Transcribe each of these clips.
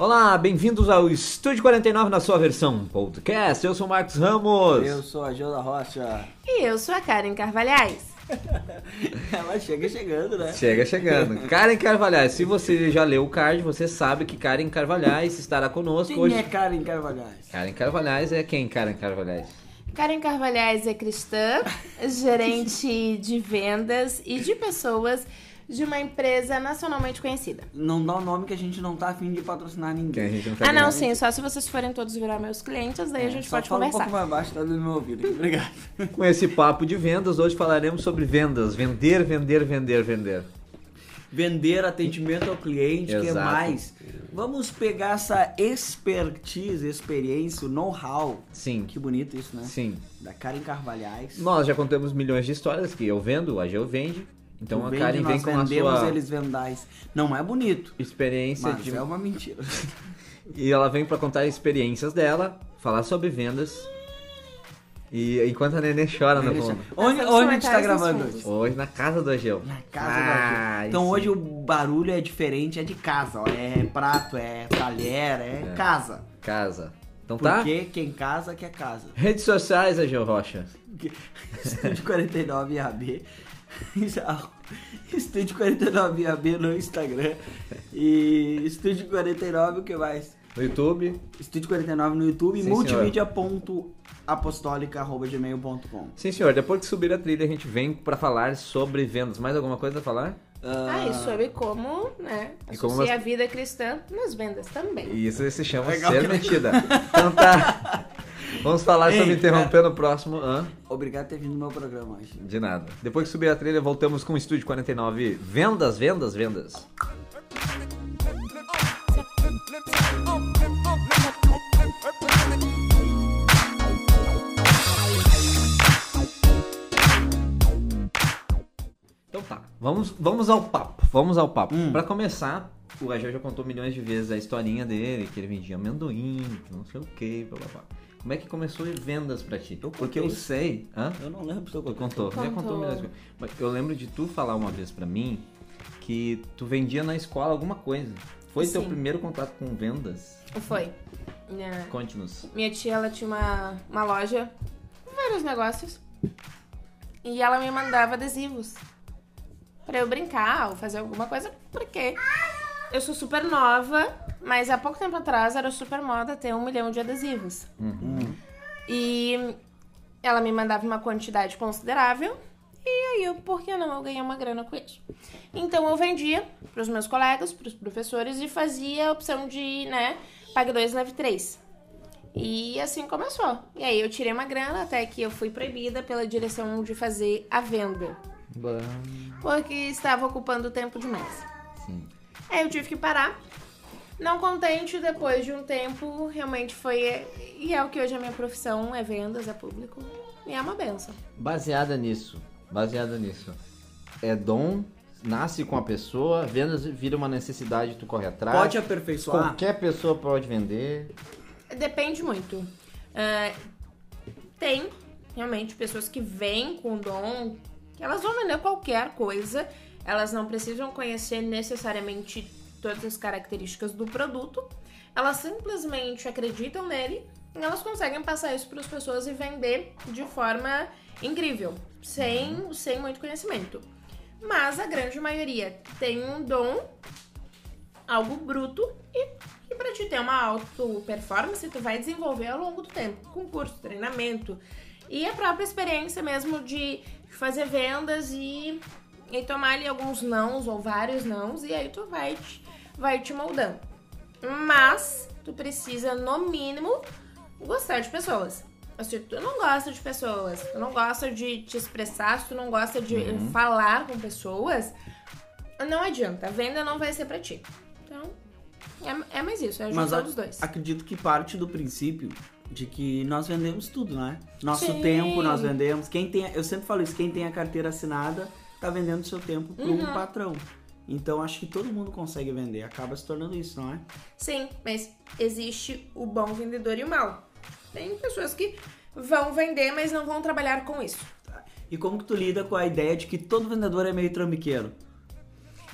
Olá, bem-vindos ao Estúdio 49 na sua versão podcast. Eu sou o Marcos Ramos. Eu sou a Gilda Rocha. E eu sou a Karen Carvalhais. Ela chega chegando, né? Chega chegando. Karen Carvalhais, se você já leu o card, você sabe que Karen Carvalhais estará conosco Quem hoje. é Karen Carvalhais? Karen Carvalhais é quem, Karen Carvalhais? Karen Carvalhais é cristã, gerente de vendas e de pessoas de uma empresa nacionalmente conhecida. Não dá o nome que a gente não tá afim de patrocinar Que a ninguém. gente não tá Ah, não, ganhando. sim, só se vocês forem todos virar meus clientes, daí a gente É, Só pode fala um conversar. pouco mais baixo, tá dando meu ouvido. Obrigado. Com esse papo de vendas, hoje falaremos sobre vendas. Vender, vender, vender, vender. Vender atendimento ao cliente, que é Exato. mais. Vamos pegar essa expertise, experiência, o know-how. Sim, Que bonito isso, né? sim. Da Karen Carvalhais. Nós já contamos milhões de histórias que eu vendo, a Geo vende. Então Tu a Karen vem com a sua eles vendais. Não é bonito, experiência mas de... é uma mentira. E ela vem pra contar experiências dela, falar sobre vendas. E enquanto a Nenê chora no fundo. Onde, onde a gente tá comentários gravando hoje? Hoje na casa do Ageu. Na casa Ah, da Gil. Então sim. hoje o barulho é diferente, é de casa, ó. É prato, é talher, é, casa. Casa. Então tá? Porque quem casa quer casa. Redes sociais, Ageu Rocha. Estúdio 49 AB. Estúdio 49 AB no Instagram. E Estúdio 49 o que mais? No YouTube. Estúdio 49 no YouTube. Sim, multimídia.apostólica.gmail.com Sim, senhor. Depois que subir a trilha, a gente vem pra falar sobre vendas. Mais alguma coisa a falar? Ah, e sobre como, né, E como nós- a vida cristã nas vendas também. Isso se chama Legal ser que- metida. Então tá. Vamos falar sobre interromper no próximo. Hã? Obrigado por ter vindo no meu programa hoje. De nada. Depois que subir a trilha, voltamos com o Estúdio 49. Vendas, vendas, vendas. Então tá, vamos, vamos ao papo, vamos ao papo. Hum. Pra começar, o Agel já contou milhões de vezes a historinha dele, que ele vendia amendoim, que não sei o que, blá blá blá. Como é que começou em vendas pra ti? Eu Porque eu sei... Hã? Eu não lembro se eu contei. contou, já contou Contou. vezes. Mas eu lembro de tu falar uma vez pra mim que tu vendia na escola alguma coisa. Foi teu Sim. primeiro contato com vendas? Foi. Minha, Conte-nos. minha tia, ela tinha uma, uma loja, vários negócios, e ela me mandava adesivos pra eu brincar ou fazer alguma coisa, porque eu sou super nova, mas há pouco tempo atrás era super moda ter um milhão de adesivos. Hum. E ela me mandava uma quantidade considerável. E aí, eu, por que não? Eu ganhei uma grana com isso. Então, eu vendia pros meus colegas, pros professores e fazia a opção de, né, pague dois, leve três. E assim começou. E aí, eu tirei uma grana até que eu fui proibida pela direção de fazer a venda. Porque estava ocupando tempo demais. Sim. Aí eu tive que parar. Não contente, depois de um tempo, realmente foi. E é o que hoje é minha profissão: é vendas, é público. E é uma benção. Baseada nisso, baseada nisso. É dom, nasce com a pessoa, vendas vira uma necessidade, tu corre atrás. Pode aperfeiçoar? Qualquer pessoa pode vender. Depende muito. Ah, tem, realmente, pessoas que vêm com dom, que elas vão vender qualquer coisa. Elas não precisam conhecer necessariamente todas as características do produto. Elas simplesmente acreditam nele e elas conseguem passar isso para as pessoas e vender de forma incrível, sem, sem muito conhecimento. Mas a grande maioria tem um dom algo bruto e, e para te ter uma auto performance, tu vai desenvolver ao longo do tempo, com curso, treinamento e a própria experiência mesmo de fazer vendas e, e tomar ali alguns nãos ou vários nãos e aí tu vai te, vai te moldando. Mas tu precisa, no mínimo, gostar de pessoas. Se tu não gosta de pessoas, tu não gosta de te expressar, se tu não gosta de falar com pessoas, não adianta, a venda não vai ser pra ti. Então, é, é mais isso, é a Mas junção a- dos dois. acredito que parte do princípio de que nós vendemos tudo, né? Nosso Sim. tempo nós vendemos. Quem tem, eu sempre falo isso, quem tem a carteira assinada tá vendendo seu tempo para Uhum. um patrão. Então acho que todo mundo consegue vender, acaba se tornando isso, não é? Sim, mas existe o bom vendedor e o mau. Tem pessoas que vão vender, mas não vão trabalhar com isso. E como que tu lida com a ideia de que todo vendedor é meio trambiqueiro?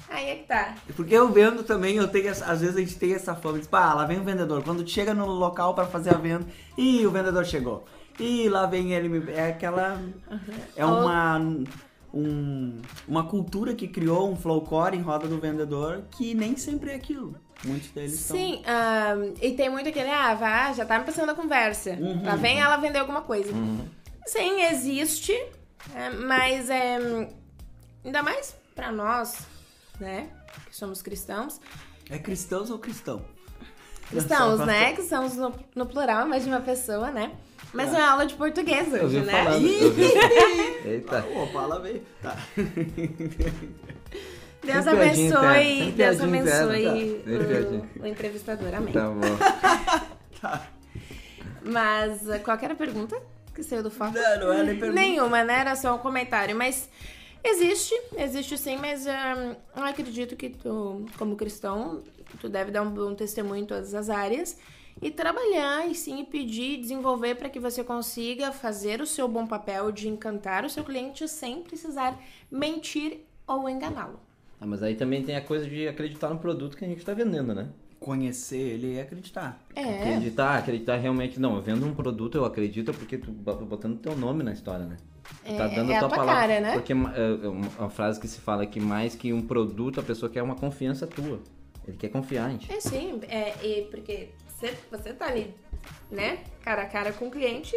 Aí é que tá. Porque eu vendo também, eu tenho essa- às vezes a gente tem essa fama, tipo, ah, lá vem o vendedor. Quando chega no local pra fazer a venda, e o vendedor chegou. E lá vem ele, é aquela é uma um- uma cultura que criou um flowcore em roda do vendedor que nem sempre é aquilo. Muitos deles são Sim, ahn, e tem muito aquele, ah, vá, já tá me passando a conversa. Uhum. Lá vem ela vender alguma coisa. Sim, existe, é, mas é, ainda mais pra nós, né, que somos cristãos. É cristãos ou cristão? Cristãos, Só- né, que somos no, no plural, mais de uma pessoa, né. Mas é uma aula de português hoje, né? falando. Eita. Opa, lá vem. Tá. Deus abençoe, Deus abençoe tá. Piadinha. o, o entrevistador, amém. Tá bom. Mas uh, qual que era a pergunta que saiu do foco? Não, não é nem pergunta. Nenhuma, né? Era só um comentário. Mas existe, existe sim, mas um, eu acredito que tu, como cristão, tu deve dar um bom testemunho em todas as áreas e trabalhar e sim pedir, desenvolver para que você consiga fazer o seu bom papel de encantar o seu cliente sem precisar mentir ou enganá-lo. Ah, mas aí também tem a coisa de acreditar no produto que a gente tá vendendo, né? Conhecer ele e acreditar. É. Acreditar, acreditar realmente. Não, eu vendo um produto, eu acredito porque tu tá botando teu nome na história, né? Tu É- tá dando é a tua tua palavra. cara, né? Porque é uma, é uma- uma frase que se fala que mais que um produto, a pessoa quer uma confiança tua. Ele quer confiar em ti. É sim, é, e porque você, você tá ali, né? Cara a cara com o cliente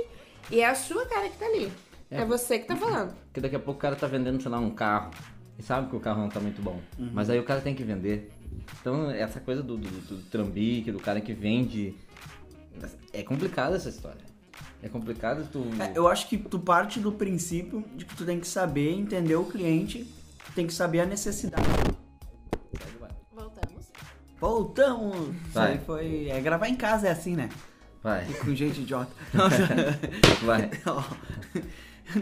e é a sua cara que tá ali. É, É. você que tá falando. Porque daqui a pouco o cara tá vendendo, sei lá, um carro. E sabe que o carro não tá muito bom. Mas aí o cara tem que vender. Então, essa coisa do, do, do trambique, do cara que vende. É complicada essa história. É complicado tu. É, eu acho que tu parte do princípio de que tu tem que saber entender o cliente, tu tem que saber a necessidade. Voltamos. Isso Vai. aí foi. É, gravar em casa é assim, né? Vai, Com gente idiota. vai. Ó,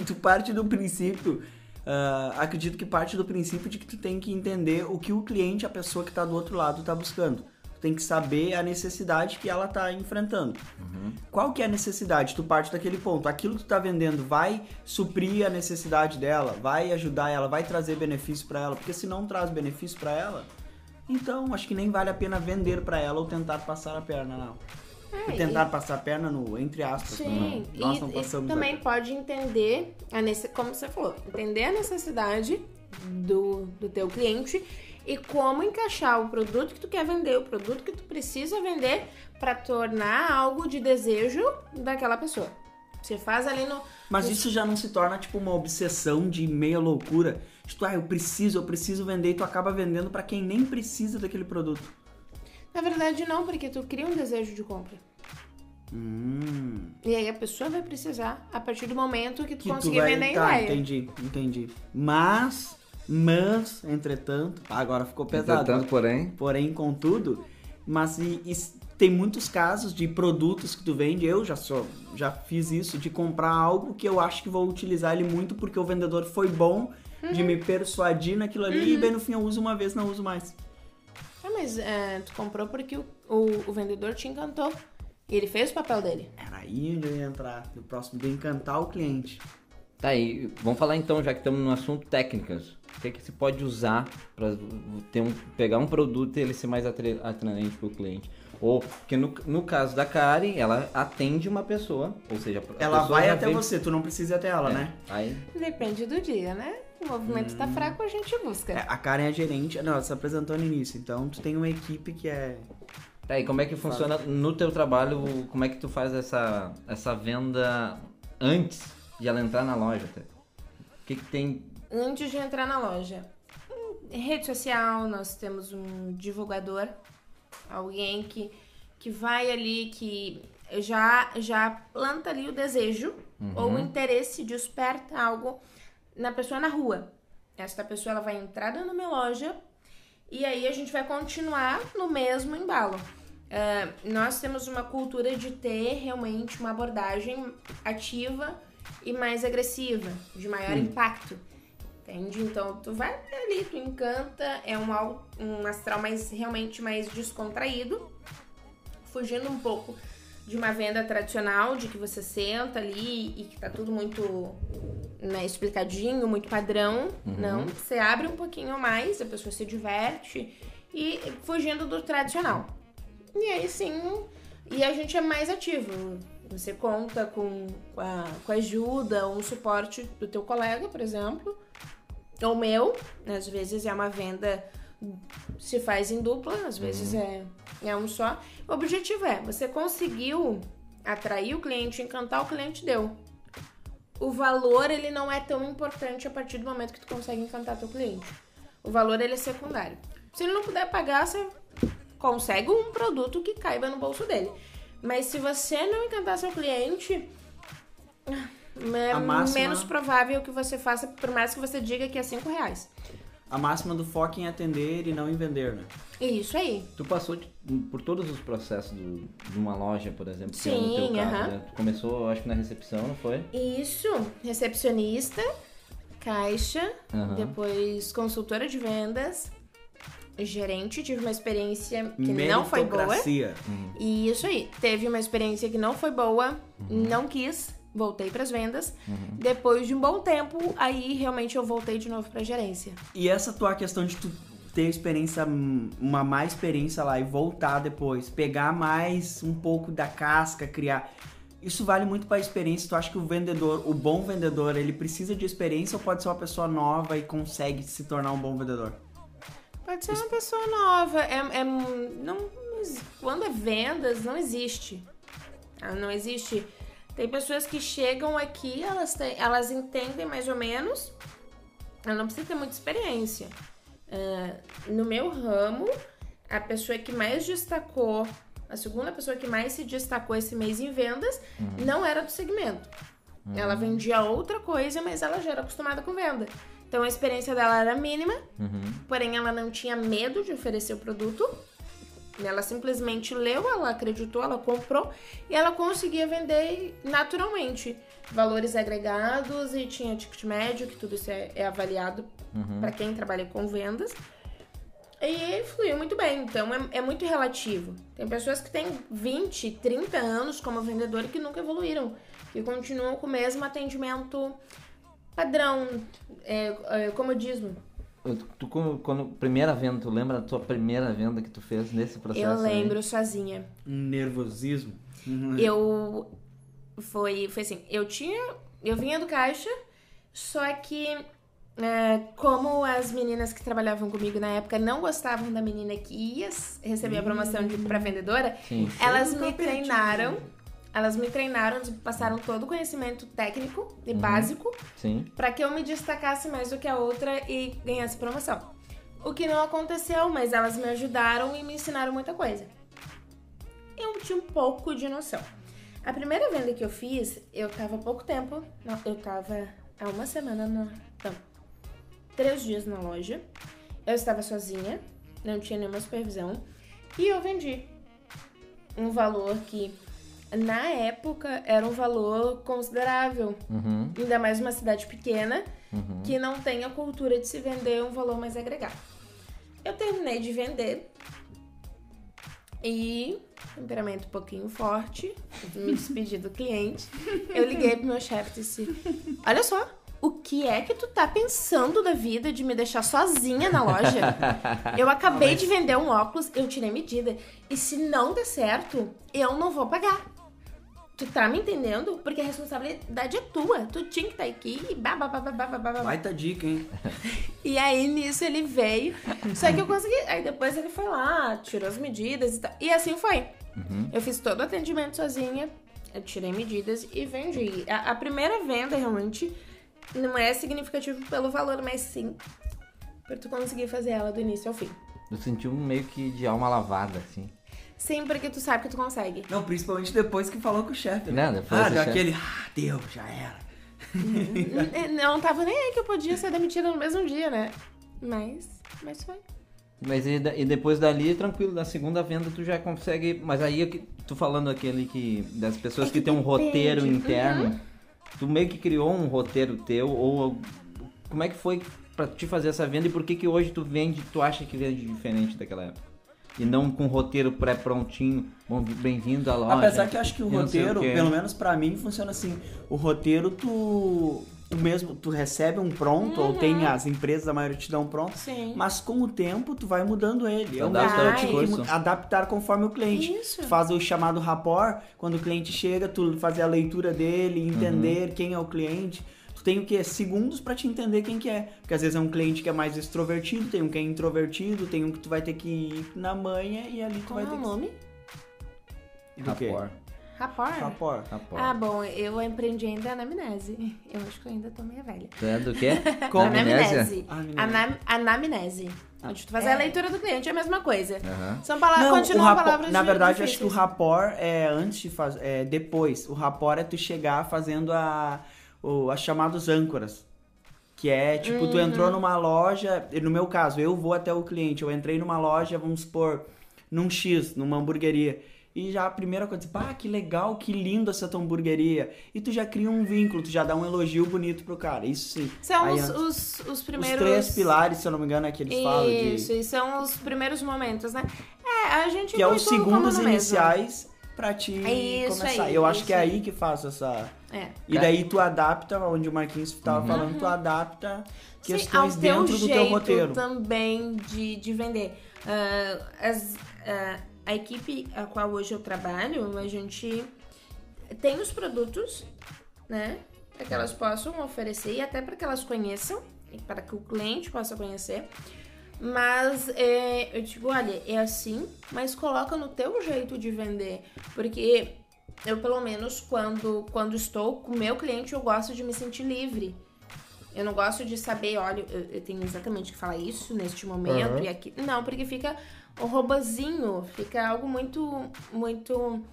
tu parte do princípio. ah, acredito que parte do princípio de que tu tem que entender o que o cliente, a pessoa que tá do outro lado, tá buscando. Tu tem que saber a necessidade que ela tá enfrentando. Qual que é a necessidade? Tu parte daquele ponto. Aquilo que tu tá vendendo vai suprir a necessidade dela, vai ajudar ela, vai trazer benefício para ela, porque se não traz benefício para ela, então acho que nem vale a pena vender para ela ou tentar passar a perna, não. É, E tentar passar a perna no entre aspas. Sim, não. Nós e, não e passamos também a... pode entender, a nece- como você falou, entender a necessidade do, do teu cliente e como encaixar o produto que tu quer vender, o produto que tu precisa vender para tornar algo de desejo daquela pessoa. Você faz ali no... Mas isso já não se torna tipo uma obsessão de meia loucura. Tipo, ah, eu preciso, eu preciso vender e tu acaba vendendo pra quem nem precisa daquele produto. Na verdade não, porque tu cria um desejo de compra. Hum. E aí a pessoa vai precisar a partir do momento que tu Que tu conseguir vai. vender Tá, ideia. entendi, entendi. Mas, mas, entretanto, agora ficou pesado. Entretanto, porém. Porém, contudo, mas e- e tem muitos casos de produtos que tu vende, eu já sou, já fiz isso, de comprar algo que eu acho que vou utilizar ele muito porque o vendedor foi bom de me persuadir naquilo ali e bem no fim eu uso uma vez, não uso mais. Ah, mas é, tu comprou porque o, o, o vendedor te encantou. E ele fez o papel dele. Era aí onde eu ia entrar, no próximo de encantar o cliente. Tá aí, vamos falar então, já que estamos no assunto técnicas. O que, que se pode usar para ter um, pegar um produto e ele ser mais atraente para o cliente? Ou, porque no, no caso da Karen, ela atende uma pessoa, ou seja, a Ela pessoa vai até vem- você, tu não precisa ir até ela, É, né? Aí, Depende do dia, né? O movimento tá fraco, a gente busca. É, a Karen é a gerente, não, ela se apresentou no início, então tu tem uma equipe que é... tá aí, como é que funciona no teu trabalho, como é que tu faz essa, essa venda antes de ela entrar na loja? tá? O que, que tem Antes de entrar na loja, em rede social, nós temos um divulgador, alguém que, que vai ali, que já, já planta ali o desejo ou o interesse, desperta algo na pessoa na rua. Esta pessoa ela vai entrar na minha loja e aí a gente vai continuar no mesmo embalo. Ah, nós temos uma cultura de ter realmente uma abordagem ativa e mais agressiva, de maior impacto. Entende? Então tu vai ali, tu encanta, é um, um astral mais realmente mais descontraído, fugindo um pouco de uma venda tradicional, de que você senta ali e que tá tudo muito né, explicadinho, muito padrão. Não, você abre um pouquinho mais, a pessoa se diverte e fugindo do tradicional. E aí sim, e a gente é mais ativo. Você conta com a, com a ajuda, um suporte do teu colega, por exemplo, ou meu. Às vezes é uma venda se faz em dupla, às vezes é, é um só. O objetivo é, você conseguiu atrair o cliente, encantar o cliente, deu. O valor, ele não é tão importante a partir do momento que tu consegue encantar teu cliente. O valor, ele é secundário. Se ele não puder pagar, você consegue um produto que caiba no bolso dele. Mas se você não encantar seu cliente, é A máxima- menos provável que você faça, por mais que você diga que é 5 reais. A máxima do foco em atender e não em vender, né? Isso aí. Tu passou de- por todos os processos do- de uma loja, por exemplo, que é no teu Sim, caso, aham. né? Tu começou, acho que na recepção, não foi? Isso, recepcionista, caixa, Aham. depois consultora de vendas, gerente, tive uma experiência que não foi boa. Meritocracia. E isso aí, teve uma experiência que não foi boa, não quis, voltei pras vendas. Depois de um bom tempo, aí realmente eu voltei de novo pra gerência. E essa tua questão de tu ter experiência, uma mais experiência lá e voltar depois, pegar mais um pouco da casca, criar. Isso vale muito para experiência. Tu acha que o vendedor, o bom vendedor, ele precisa de experiência ou pode ser uma pessoa nova e consegue se tornar um bom vendedor? Pode ser uma pessoa nova. É, é- não, quando é vendas, não existe. Ah, Não existe. Tem pessoas que chegam aqui, elas, têm, elas entendem mais ou menos. Ela não precisa ter muita experiência. Ah, no meu ramo, a pessoa que mais destacou, a segunda pessoa que mais se destacou esse mês em vendas, não era do segmento. Ela vendia outra coisa, mas ela já era acostumada com venda. Então a experiência dela era mínima, Uhum. porém ela não tinha medo de oferecer o produto. Ela simplesmente leu, ela acreditou, ela comprou e ela conseguia vender naturalmente. Valores agregados e tinha ticket médio, que tudo isso é, é avaliado para quem trabalha com vendas. E fluiu muito bem, então é, é muito relativo. Tem pessoas que têm 20, 30 anos como vendedor e que nunca evoluíram, que continuam com o mesmo atendimento padrão, é, é, comodismo. Tu, quando, quando- primeira venda, tu lembra da tua primeira venda que tu fez nesse processo? Eu aí? lembro sozinha. Um nervosismo. Eu foi foi assim, eu tinha, eu vinha do caixa, só que é, como as meninas que trabalhavam comigo na época não gostavam da menina que ia receber a promoção de para vendedora, Sim. elas me treinaram, elas me treinaram, me passaram todo o conhecimento técnico e básico Sim. para que eu me destacasse mais do que a outra e ganhasse promoção. O que não aconteceu, mas elas me ajudaram e me ensinaram muita coisa. Eu tinha um pouco de noção. A primeira venda que eu fiz, eu tava há pouco tempo, não, eu tava há uma semana, na, não, três dias na loja. Eu estava sozinha, não tinha nenhuma supervisão e eu vendi um valor que na época era um valor considerável. Uhum. Ainda mais uma cidade pequena Uhum. que não tem a cultura de se vender um valor mais agregado. Eu terminei de vender e, temperamento um pouquinho forte, me despedi do cliente. Eu liguei pro meu chefe e disse: Olha só, o que é que tu tá pensando da vida de me deixar sozinha na loja? Eu acabei de vender um óculos, eu tirei medida. E se não der certo, eu não vou pagar. Tu tá me entendendo? Porque a responsabilidade é tua. Tu tinha que estar aqui e babá, babá, babá. Baita dica, hein? E aí nisso ele veio. Só que eu consegui. Aí depois ele foi lá, tirou as medidas e tal. E assim foi. Eu fiz todo o atendimento sozinha. Eu tirei medidas e vendi. A, a primeira venda realmente não é significativo pelo valor, mas sim pra tu conseguir fazer ela do início ao fim. Eu senti um meio que de alma lavada, assim. Sim, porque tu sabe que tu consegue. Não, principalmente depois que falou com o chefe. né? Não, depois ah, deu chefe. aquele. Ah, deu, já era. Não tava nem aí que eu podia ser demitida no mesmo dia, né? Mas. Mas foi. Mas e, e depois dali, tranquilo, da segunda venda tu já consegue. Mas aí eu que- tu falando aquele que. Das pessoas É que, que tem um roteiro Uhum. interno, tu meio que criou um roteiro teu, ou como é que foi pra te fazer essa venda e por que que hoje tu vende, tu acha que vende diferente daquela época? E não com roteiro pré-prontinho. Bom, bem-vindo à loja. Apesar que eu acho que o roteiro, o pelo menos pra mim, funciona assim. O roteiro, tu, tu mesmo, tu recebe um pronto, ou tem as empresas, a maioria te dão um pronto. Sim. Mas com o tempo, tu vai mudando ele. É um mu- adaptar conforme o cliente. Isso. Tu faz o chamado rapport, quando o cliente chega, tu fazer a leitura dele, Uhum. entender quem é o cliente. Tem o quê? Segundos pra te entender quem que é. Porque às vezes é um cliente que é mais extrovertido, tem um que é introvertido, tem um que tu vai ter que ir na manha e ali tu Como vai é ter o que... nome? Do quê? Rapport. Rapport? Rapport. Rapport. Ah, bom, eu aprendi ainda anamnese. Eu acho que eu ainda tô meio velha. Tu é do quê? Como? Anamnese. Anamnese. Anam- Anamnese. Onde tu fazer É. a leitura do cliente é a mesma coisa. Aham. São palavras, Não, o continuam rapport- palavras na verdade, acho que o rapport é antes de fazer, é depois. O rapport é tu chegar fazendo a, o, as chamadas âncoras. Que é, tipo, Uhum. tu entrou numa loja, no meu caso, eu vou até o cliente, eu entrei numa loja, vamos supor, num X, numa hamburgueria. E já a primeira coisa, ah, que legal, que lindo essa tua hamburgueria. E tu já cria um vínculo, tu já dá um elogio bonito pro cara. Isso sim. São Aí, os, os, os Os primeiros... três pilares, se eu não me engano, é que eles falam de... Isso, e são os primeiros momentos, né? É, a gente Que é os segundos no mesmo. Pra te É isso começar. aí, eu acho isso que é aí aí. que faz essa. É. E daí tu adapta, onde o Marquinhos tava Uhum. falando, tu adapta Sim, questões ao dentro teu do teu roteiro. também de, de vender. Ah, as- ah, a equipe a qual hoje eu trabalho, a gente tem os produtos, né? Para que elas possam oferecer e até para que elas conheçam, e para que o cliente possa conhecer. Mas é, eu digo, olha, é assim, mas coloca no teu jeito de vender. Porque eu, pelo menos, quando, quando estou com o meu cliente, eu gosto de me sentir livre. Eu não gosto de saber, olha, eu, eu tenho exatamente que falar isso neste momento Aham. e aqui. Não, porque fica um robozinho, fica algo muito, muito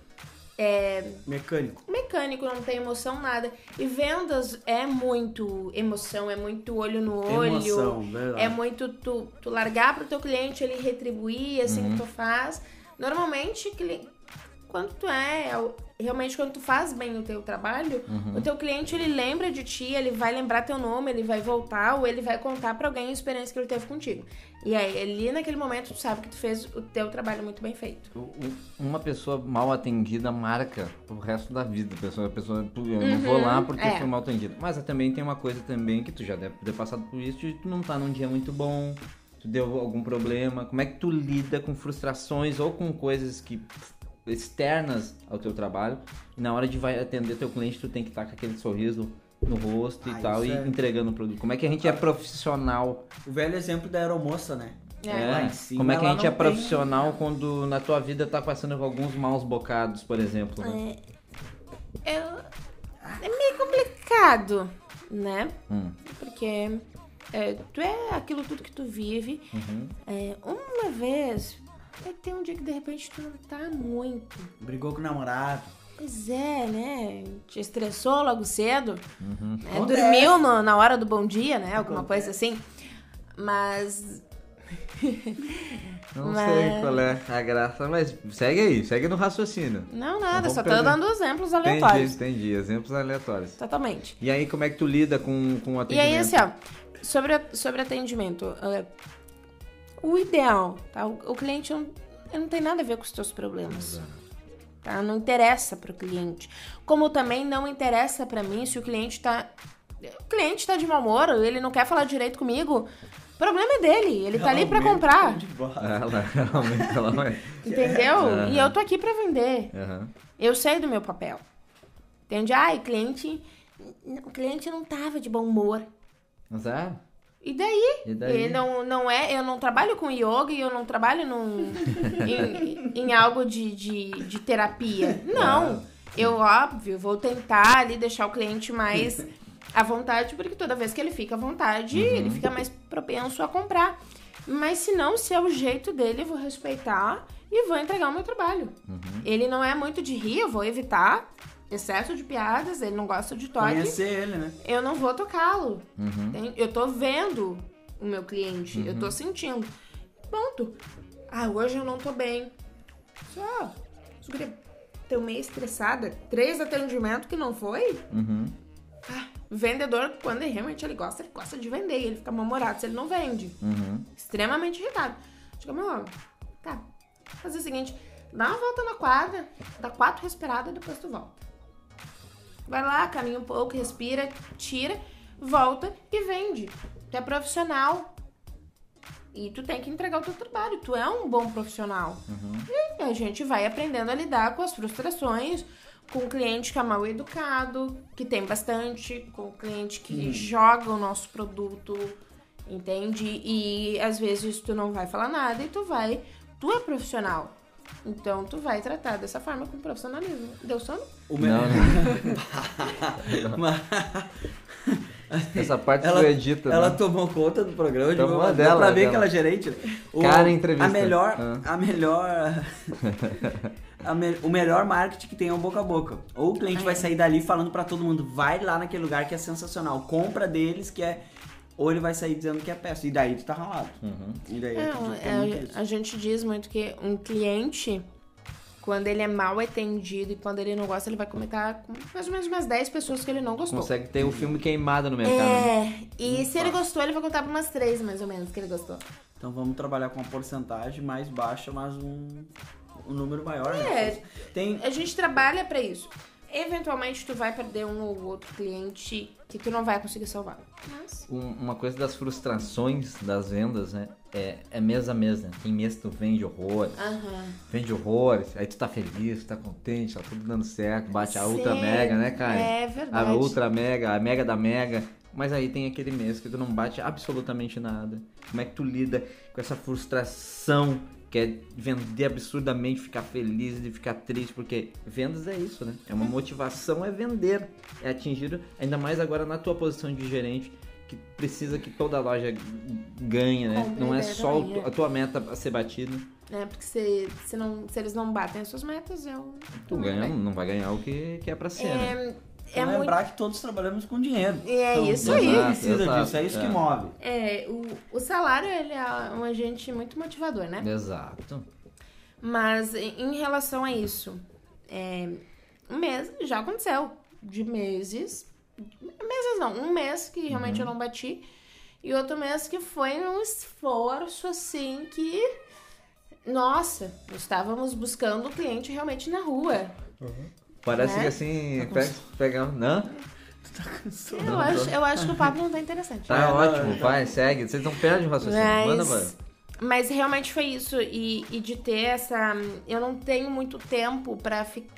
é, Mecânico. mecânico, não tem emoção, nada. E vendas é muito emoção, é muito olho no olho. Emoção, verdade. É muito tu, tu largar pro teu cliente ele retribuir assim Uhum. que tu faz. Normalmente, quando tu é, realmente quando tu faz bem o teu trabalho, Uhum. o teu cliente ele lembra de ti, ele vai lembrar teu nome, ele vai voltar ou ele vai contar pra alguém a experiência que ele teve contigo. E aí, ali naquele momento, tu sabe que tu fez o teu trabalho muito bem feito. Uma pessoa mal atendida marca o resto da vida. A pessoa, a pessoa "Pô, eu não vou lá porque é. fui mal atendida. Mas também tem uma coisa também que tu já deve ter passado por isso, de tu não tá num dia muito bom, tu deu algum problema. Como é que tu lida com frustrações ou com coisas que externas ao teu trabalho? E na hora de vai atender teu cliente, tu tem que estar com aquele sorriso no rosto Ah, e tal, e é- entregando o produto. Como é que a gente é profissional O velho exemplo da aeromoça, né? É. Lá em cima, Como é que a gente é não tem- profissional quando na tua vida tá passando por alguns maus bocados, por exemplo? né? É, é meio complicado, né? Hum. Porque é, tu é aquilo tudo que tu vive. É, uma vez, vai ter um dia que de repente tu não tá muito. Brigou com o namorado. Pois é, né? Te estressou logo cedo. né? Acontece. Dormiu no- na hora do bom dia, né? Alguma coisa assim. Mas. Não Mas- sei qual é a graça, mas segue aí, segue no raciocínio. Não, nada, só tô perder. dando exemplos Entendi, aleatórios. entendi, exemplos aleatórios. Totalmente. E aí, como é que tu lida com, com o E atendimento? aí, assim, ó, sobre, sobre atendimento, é, o ideal, tá? O, o cliente não, não tem nada a ver com os teus problemas. Tá? Não interessa pro cliente. Como também não interessa pra mim se o cliente tá. O cliente tá de mau humor, ele não quer falar direito comigo. O problema é dele, ele tá ali pra Realmente, comprar. de boa. Ela realmente ela vai. Entendeu? Aham. E eu tô aqui pra vender. Aham. Eu sei do meu papel. Entende? Ai, cliente. O cliente não tava de bom humor. Mas é? E daí? E daí? E não, não é, eu não trabalho com yoga e eu não trabalho num, em, em algo de, de, de terapia. Não. Eu, óbvio, vou tentar ali deixar o cliente mais à vontade, porque toda vez que ele fica à vontade, Uhum. ele fica mais propenso a comprar. Mas se não, se é o jeito dele, eu vou respeitar e vou entregar o meu trabalho. Uhum. Ele não é muito de rir, eu vou evitar excesso de piadas, ele não gosta de toque Conhecer ele, né? eu não vou tocá-lo. Uhum. Eu tô vendo o meu cliente, eu tô sentindo. Ponto. Ah, hoje eu não tô bem. Só. Só Tô meio estressada. Três atendimentos que não foi. Uhum. Ah, vendedor, quando ele realmente ele gosta, ele gosta de vender. Ele fica mal-humorado se ele não vende. Uhum. Extremamente irritado. Digo, meu, tá. Fazer o seguinte, dá uma volta na quadra, dá quatro respiradas e depois tu volta. Vai lá, caminha um pouco, respira, tira, volta e vende. Tu é profissional. E tu tem que entregar o teu trabalho. Tu é um bom profissional. E a gente vai aprendendo a lidar com as frustrações, com o cliente que é mal educado, que tem bastante, com o cliente que joga o nosso produto, entende? E às vezes tu não vai falar nada e tu vai. Tu é profissional. Então tu vai tratar dessa forma com profissionalismo. Deu sono? O Não, Mas Essa parte ela, tu edita, ela né? tomou conta do programa de Tomou uma dela, Dá pra ver dela. que ela é gerente. O, Cara, entrevista. A melhor. Ah. A melhor. a me- o melhor marketing que tem é o boca a boca. Ou o cliente É. vai sair dali falando pra todo mundo, vai lá naquele lugar que é sensacional, compra deles que é. Ou ele vai sair dizendo que é péssimo. E daí tu tá ralado. Uhum. E daí É, tu fica é, a gente diz muito que um cliente, quando ele é mal atendido e quando ele não gosta, ele vai comentar com mais ou menos umas 10 pessoas que ele não gostou. Consegue ter o filme queimado no mercado. né? É, e se ele gostou, ele vai contar pra umas três, mais ou menos, que ele gostou. Então vamos trabalhar com uma porcentagem mais baixa, mas um, um número maior. É. Né? Tem. A gente trabalha pra isso. Eventualmente, tu vai perder um ou outro cliente que tu não vai conseguir salvar. Mas, Um- uma coisa das frustrações das vendas, né? É, é mês a mês, né? Tem mês que tu vende horrores, aham. vende horrores, aí tu tá feliz, tá contente, tá tudo dando certo, bate a Sim, ultra mega, né, cara? é verdade. A ultra mega, a mega da mega. Mas aí tem aquele mês que tu não bate absolutamente nada. Como é que tu lida com essa frustração que é vender absurdamente, ficar feliz e ficar triste? Porque vendas é isso, né? É uma motivação, é vender. É atingir, ainda mais agora na tua posição de gerente, que precisa que toda loja ganhe, né? Compre, Não é só é. a tua meta a ser batida. É, porque se, se, não, se eles não batem as suas metas, eu. Tu ganha, não vai ganhar o que, que é pra ser, né? É, Então muito. lembrar que todos trabalhamos com dinheiro. E é Então, isso aí. precisa Exato, disso, é isso que é. move. É, o, o salário ele é um agente muito motivador, né? Exato. Mas em relação a isso, é, um mês já aconteceu. De meses. Meses não, um mês que realmente eu não bati. E outro mês que foi um esforço assim que. Nossa, estávamos buscando o cliente realmente na rua. Parece Né? que assim, Tá pega, pega, não? Eu acho, eu acho que o papo não tá interessante. Tá É, não, ótimo, tá. vai, segue. Vocês não perdem o raciocínio. Manda, vai. Mas, mas realmente foi isso. E, e de ter essa. Eu não tenho muito tempo pra ficar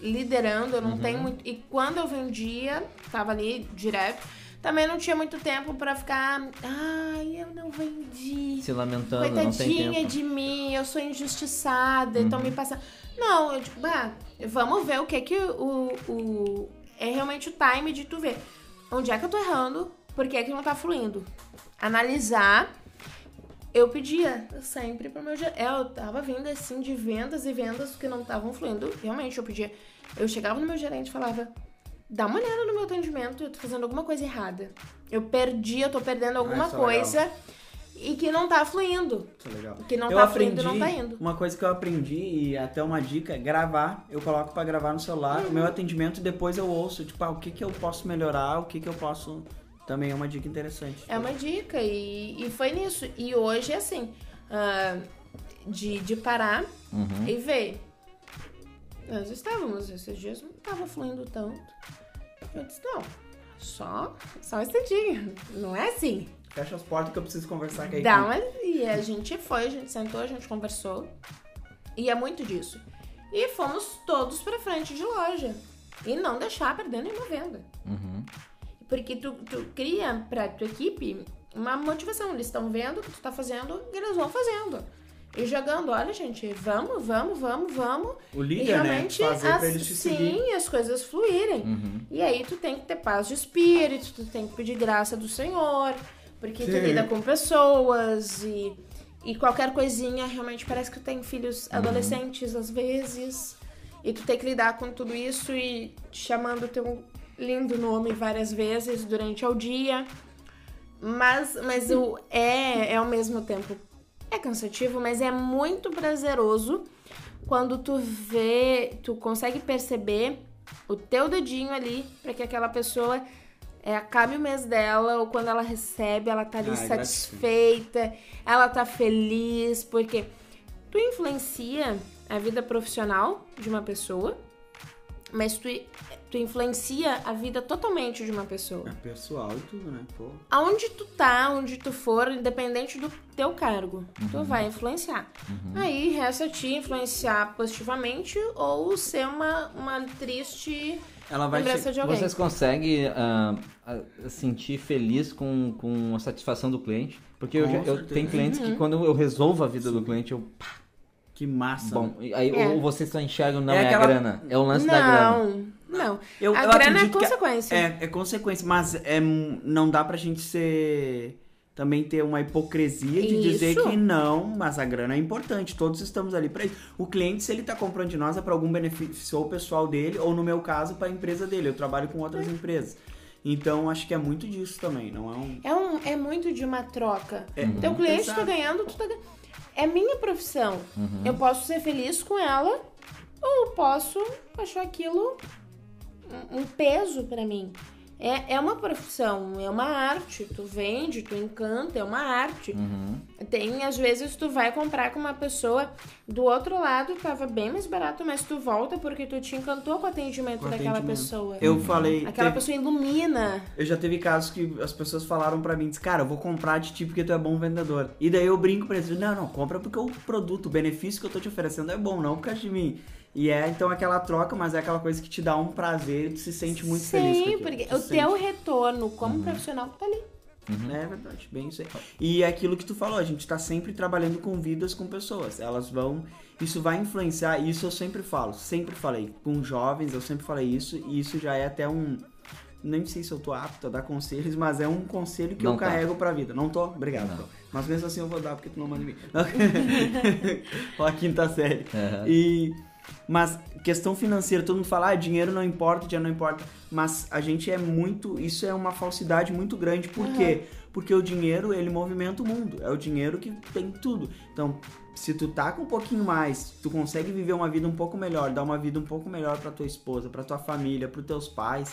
liderando, eu não tenho muito. E quando eu vendia, tava ali direto, também não tinha muito tempo pra ficar. Ai, eu não vendi. Se lamentando, não tem Coitadinha tempo. de mim, eu sou injustiçada, então me passando. Não, eu tipo, ah, vamos ver o que que o, o. É realmente o time de tu ver. Onde é que eu tô errando? Por que que não tá fluindo? Analisar. Eu pedia sempre pro meu gerente. Eu tava vindo assim de vendas e vendas que não estavam fluindo. Realmente, eu pedia. Eu chegava no meu gerente e falava: dá uma olhada no meu atendimento, eu tô fazendo alguma coisa errada. Eu perdi, eu tô perdendo alguma isso é legal. E que não tá fluindo. Isso é legal. Que não eu tá aprendi, fluindo e não tá indo. Uma coisa que eu aprendi e até uma dica é gravar. Eu coloco pra gravar no celular Uhum. o meu atendimento e depois eu ouço, tipo, ah, o que que eu posso melhorar, o que que eu posso. Também é uma dica interessante. É uma dica e, e foi nisso. E hoje é assim, ah, de, de parar Uhum. e ver. Nós estávamos, esses dias não estava fluindo tanto. Eu disse, não, só, só um instantinho. Não é assim. Fecha as portas que eu preciso conversar com a Dá equipe. uma... E a gente foi, a gente sentou, a gente conversou. E é muito disso. E fomos todos pra frente de loja. E não deixar perder nenhuma venda. Uhum. Porque tu, tu cria pra tua equipe uma motivação. Eles estão vendo o que tu tá fazendo e eles vão fazendo. E jogando, olha, gente, vamos, vamos, vamos, vamos. O e líder, né? realmente, Fazer as, pra eles te sim, seguir. as coisas fluírem. Uhum. E aí tu tem que ter paz de espírito, tu tem que pedir graça do Senhor, porque tu Sim. lida com pessoas e, e qualquer coisinha, realmente parece que tu tem filhos adolescentes às vezes, e tu tem que lidar com tudo isso e chamando teu lindo nome várias vezes durante o dia. Mas, mas o é, é ao mesmo tempo é cansativo, mas é muito prazeroso quando tu vê, tu consegue perceber o teu dedinho ali pra que aquela pessoa é, acabe o mês dela, ou quando ela recebe, ela tá ali Ah, é satisfeita, ela tá feliz, porque tu influencia a vida profissional de uma pessoa, mas tu, tu influencia a vida totalmente de uma pessoa. É pessoal e tudo, né? Pô. Aonde tu tá, onde tu for, independente do teu cargo, tu vai influenciar. Aí resta a ti influenciar positivamente ou ser uma, uma triste Ela vai lembrança che- de alguém. Vocês conseguem ah, sentir feliz com, com a satisfação do cliente? Porque eu, eu tenho clientes Uhum. que quando eu resolvo a vida do cliente, eu. pá, Que massa. Bom, e aí É. ou vocês só enxergam, não É é, aquela- a grana, é o lance da grana. Não, não. Eu- a eu grana é a- consequência. É, é consequência, mas é, não dá pra gente ser. Também ter uma hipocrisia de dizer Isso. que não, mas a grana é importante. Todos estamos ali pra isso. O cliente, se ele tá comprando de nós, é pra algum benefício ou pessoal dele, ou no meu caso, pra empresa dele. Eu trabalho com outras empresas. Então, acho que é muito disso também. Não é um. É, um, é muito de uma troca. É, Teu cliente tá exato. ganhando, tu tá ganhando. É minha profissão. Uhum. Eu posso ser feliz com ela ou posso achar aquilo um, peso pra mim. É, é uma profissão, é uma arte. Tu vende, tu encanta, é uma arte. Uhum. Tem, às vezes, tu vai comprar com uma pessoa do outro lado, tava bem mais barato, mas tu volta porque tu te encantou com o atendimento Com daquela atendimento. pessoa. Eu falei. Aquela teve- pessoa ilumina. Eu já teve casos que as pessoas falaram pra mim, diz, cara, eu vou comprar de ti porque tu é bom vendedor. E daí eu brinco pra eles, não, não, compra porque o produto, o benefício que eu tô te oferecendo é bom, não por causa de mim. E é então aquela troca, mas é aquela coisa que te dá um prazer e tu se sente muito Sim, feliz. aquilo. porque Tu o se teu sente- retorno como profissional tá ali. É verdade, bem isso aí. E é aquilo que tu falou, a gente tá sempre trabalhando com vidas, com pessoas. Elas vão. Isso vai influenciar, isso eu sempre falo, sempre falei. Com jovens, eu sempre falei isso, e isso já é até um. Nem sei se eu tô apto a dar conselhos, mas é um conselho que Não eu tá. carrego pra vida. Não tô? Obrigado. Não. Tô. Mas mesmo assim eu vou dar porque tu não manda em mim. Ó, a quinta série. Aham. E. Mas questão financeira, todo mundo fala, ah, dinheiro não importa, dinheiro não importa. Mas a gente é muito. Isso é uma falsidade muito grande. Por quê? Porque o dinheiro, ele movimenta o mundo. É o dinheiro que tem tudo. Então, se tu tá com um pouquinho mais, tu consegue viver uma vida um pouco melhor, dar uma vida um pouco melhor pra tua esposa, pra tua família, pros teus pais.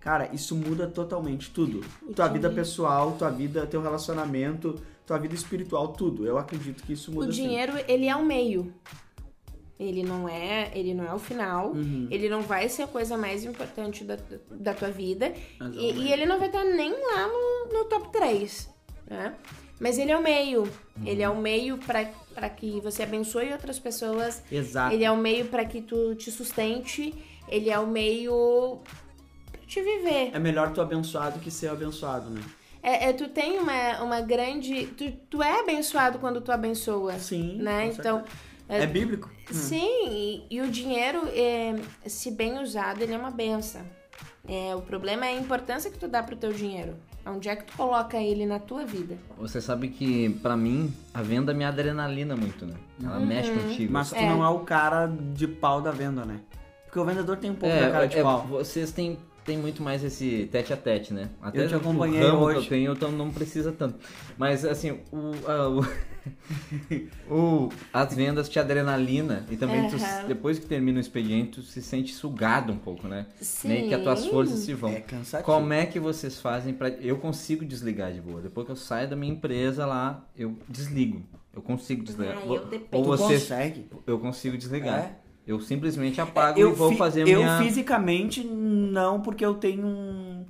Cara, isso muda totalmente tudo. Tua vida pessoal, tua vida, teu relacionamento, tua vida espiritual, tudo. Eu acredito que isso muda O dinheiro, ele é o meio. Ele não é, ele não é o final. Uhum. Ele não vai ser a coisa mais importante da, da tua vida. E, e ele não vai estar nem lá no, no top 3, né? Mas ele é o meio. Ele é o meio pra que você abençoe outras pessoas. Exato. Ele é o meio pra que tu te sustente. Ele é o meio pra te viver. É melhor tu abençoado que ser abençoado, né? É, é, tu tem uma, uma grande. Tu, tu é abençoado quando tu abençoa. Sim. né? Então. certeza. É bíblico? Sim, e, e o dinheiro, é, se bem usado, ele é uma benção. É, o problema é a importância que tu dá pro teu dinheiro. Onde é que tu coloca ele na tua vida? Você sabe que, pra mim, a venda me adrenalina muito, né? Ela mexe contigo. Mas tu É. não é o cara de pau da venda, né? Porque o vendedor tem um pouco da cara de é, pau. vocês têm, têm muito mais esse tete a tete, né? Até Eu te acompanhei ramo hoje. que eu tenho, então não precisa tanto. Mas assim, o, a- o, o- as vendas te adrenalina e também tu, Aham. depois que termina o expediente, tu se sente sugado um pouco, né? Sim. Meio que as tuas forças se vão. É cansativo. Como é que vocês fazem pra. Eu consigo desligar de boa. Depois que eu saio da minha empresa lá, eu desligo. Eu consigo desligar. Ah, eu. Ou Tu vocês. consegue? Eu consigo desligar. É? Eu simplesmente apago eu e vou fi- fazer eu minha. fisicamente não, porque eu tenho um.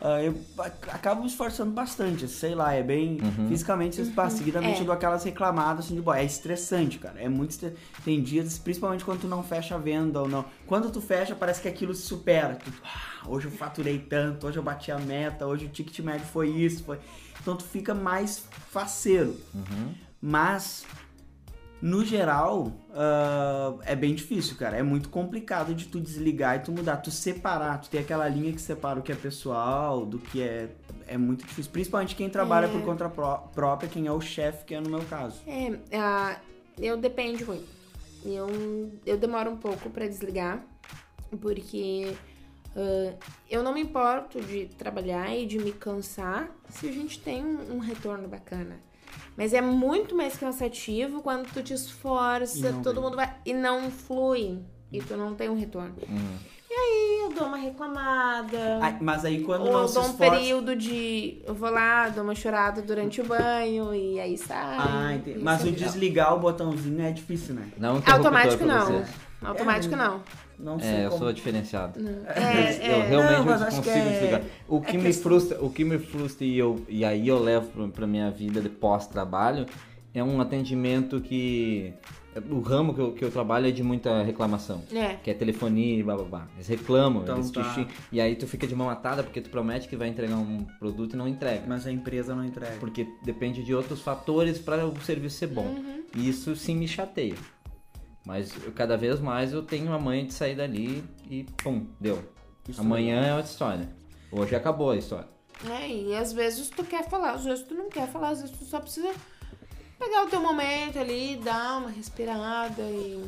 ah, eu ac- acabo me esforçando bastante, sei lá, é bem. Uhum. Fisicamente, uhum. seguidamente É. eu dou aquelas reclamadas assim de boa. É estressante, cara. É muito estre... Tem dias, principalmente quando tu não fecha a venda ou não. Quando tu fecha, parece que aquilo se supera. Tu, "Ah, hoje eu faturei tanto, hoje eu bati a meta, hoje o ticket médio foi isso. Foi... Então tu fica mais faceiro. Uhum. Mas, no geral, ah, é bem difícil, cara. É muito complicado de tu desligar e tu mudar. Tu separar, tu ter aquela linha que separa o que é pessoal do que é. É muito difícil. Principalmente quem trabalha É. por conta pró- própria, quem é o chefe, que é no meu caso. É, ah, eu depende muito. Eu, eu demoro um pouco pra desligar, porque ah, eu não me importo de trabalhar e de me cansar se a gente tem um, um retorno bacana. Mas é muito mais cansativo quando tu te esforça, todo vem. mundo vai. E não flui. E tu não tem um retorno. Uhum. E eu dou uma reclamada. Ai, mas aí quando ou não eu se dou um esforça... período de. Eu vou lá, dou uma chorada durante o banho e aí sai. Ah, entendi. Mas o é- desligar o botãozinho é difícil, né? Não interruptor Automático não. Automático É, não. Não sei É, eu como. sou diferenciado. É, eu é. realmente Não, consigo é- desligar. O que é me frustra, o que me frustra e, eu, e aí eu levo pra, pra minha vida de pós-trabalho é um atendimento que. O ramo que eu, que eu trabalho é de muita reclamação. É. Que é telefonia e bababá. Eles reclamam, Então eles tá. E aí tu fica de mão atada porque tu promete que vai entregar um produto e não entrega. Mas a empresa não entrega. Porque depende de outros fatores para o serviço ser bom. Uhum. E isso sim me chateia. Mas eu- cada vez mais eu tenho a manha de sair dali e pum, deu. Isso Amanhã é outra história. Hoje acabou a história. É, e às vezes tu quer falar, às vezes tu não quer falar, às vezes tu só precisa pegar o teu momento ali, dar uma respirada e.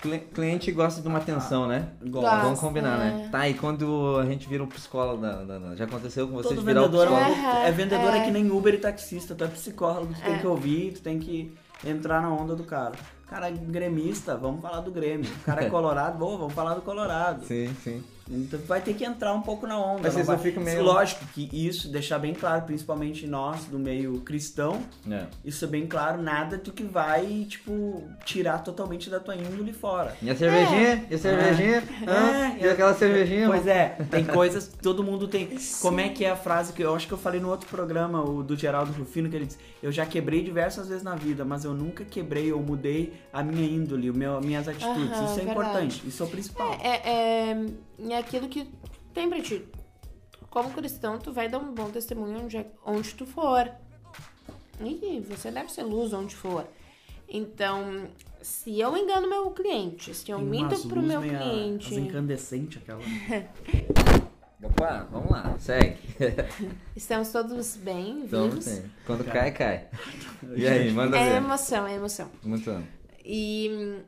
Cli- Cliente gosta de uma atenção, né? Gosta, Vamos combinar, é. né? Tá, e quando a gente vira o psicólogo da, Já aconteceu com vocês Todo de virar o vendedor psicólogo? É, é, vendedor é. é. que nem Uber e taxista, tu é psicólogo, tu tem É. que ouvir, tu tem que entrar na onda do cara. Cara gremista, vamos falar do Grêmio. O cara é colorado, boa, vamos falar do Colorado. Sim, sim. Então tu vai ter que entrar um pouco na onda. Mas não vocês não vai- ficam meio- Lógico que isso, deixar bem claro, principalmente nós do meio cristão, É. isso é bem claro, nada do que vai, tipo, tirar totalmente da tua índole fora. E a cervejinha? E a cervejinha? Hã? É, e aquela cervejinha? Pois é, tem coisas que todo mundo tem. Como é que é a frase que eu acho que eu falei no outro programa, o do Geraldo Rufino, que ele disse: Eu já quebrei diversas vezes na vida, mas eu nunca quebrei ou mudei a minha índole, o meu, minhas atitudes. Isso é verdade. importante, isso é o principal. É, é, é aquilo que tem pra ti. Como cristão, tu vai dar um bom testemunho onde, é- onde tu for. E você deve ser luz onde for. Então, se eu engano meu cliente, se eu minto pro meu meia- cliente. As incandescentes, aquela. Opa, vamos lá, segue. Estamos todos bem, vivos. sim. Quando cai, cai. E aí, manda É ver. emoção, é emoção. Muito bom. E,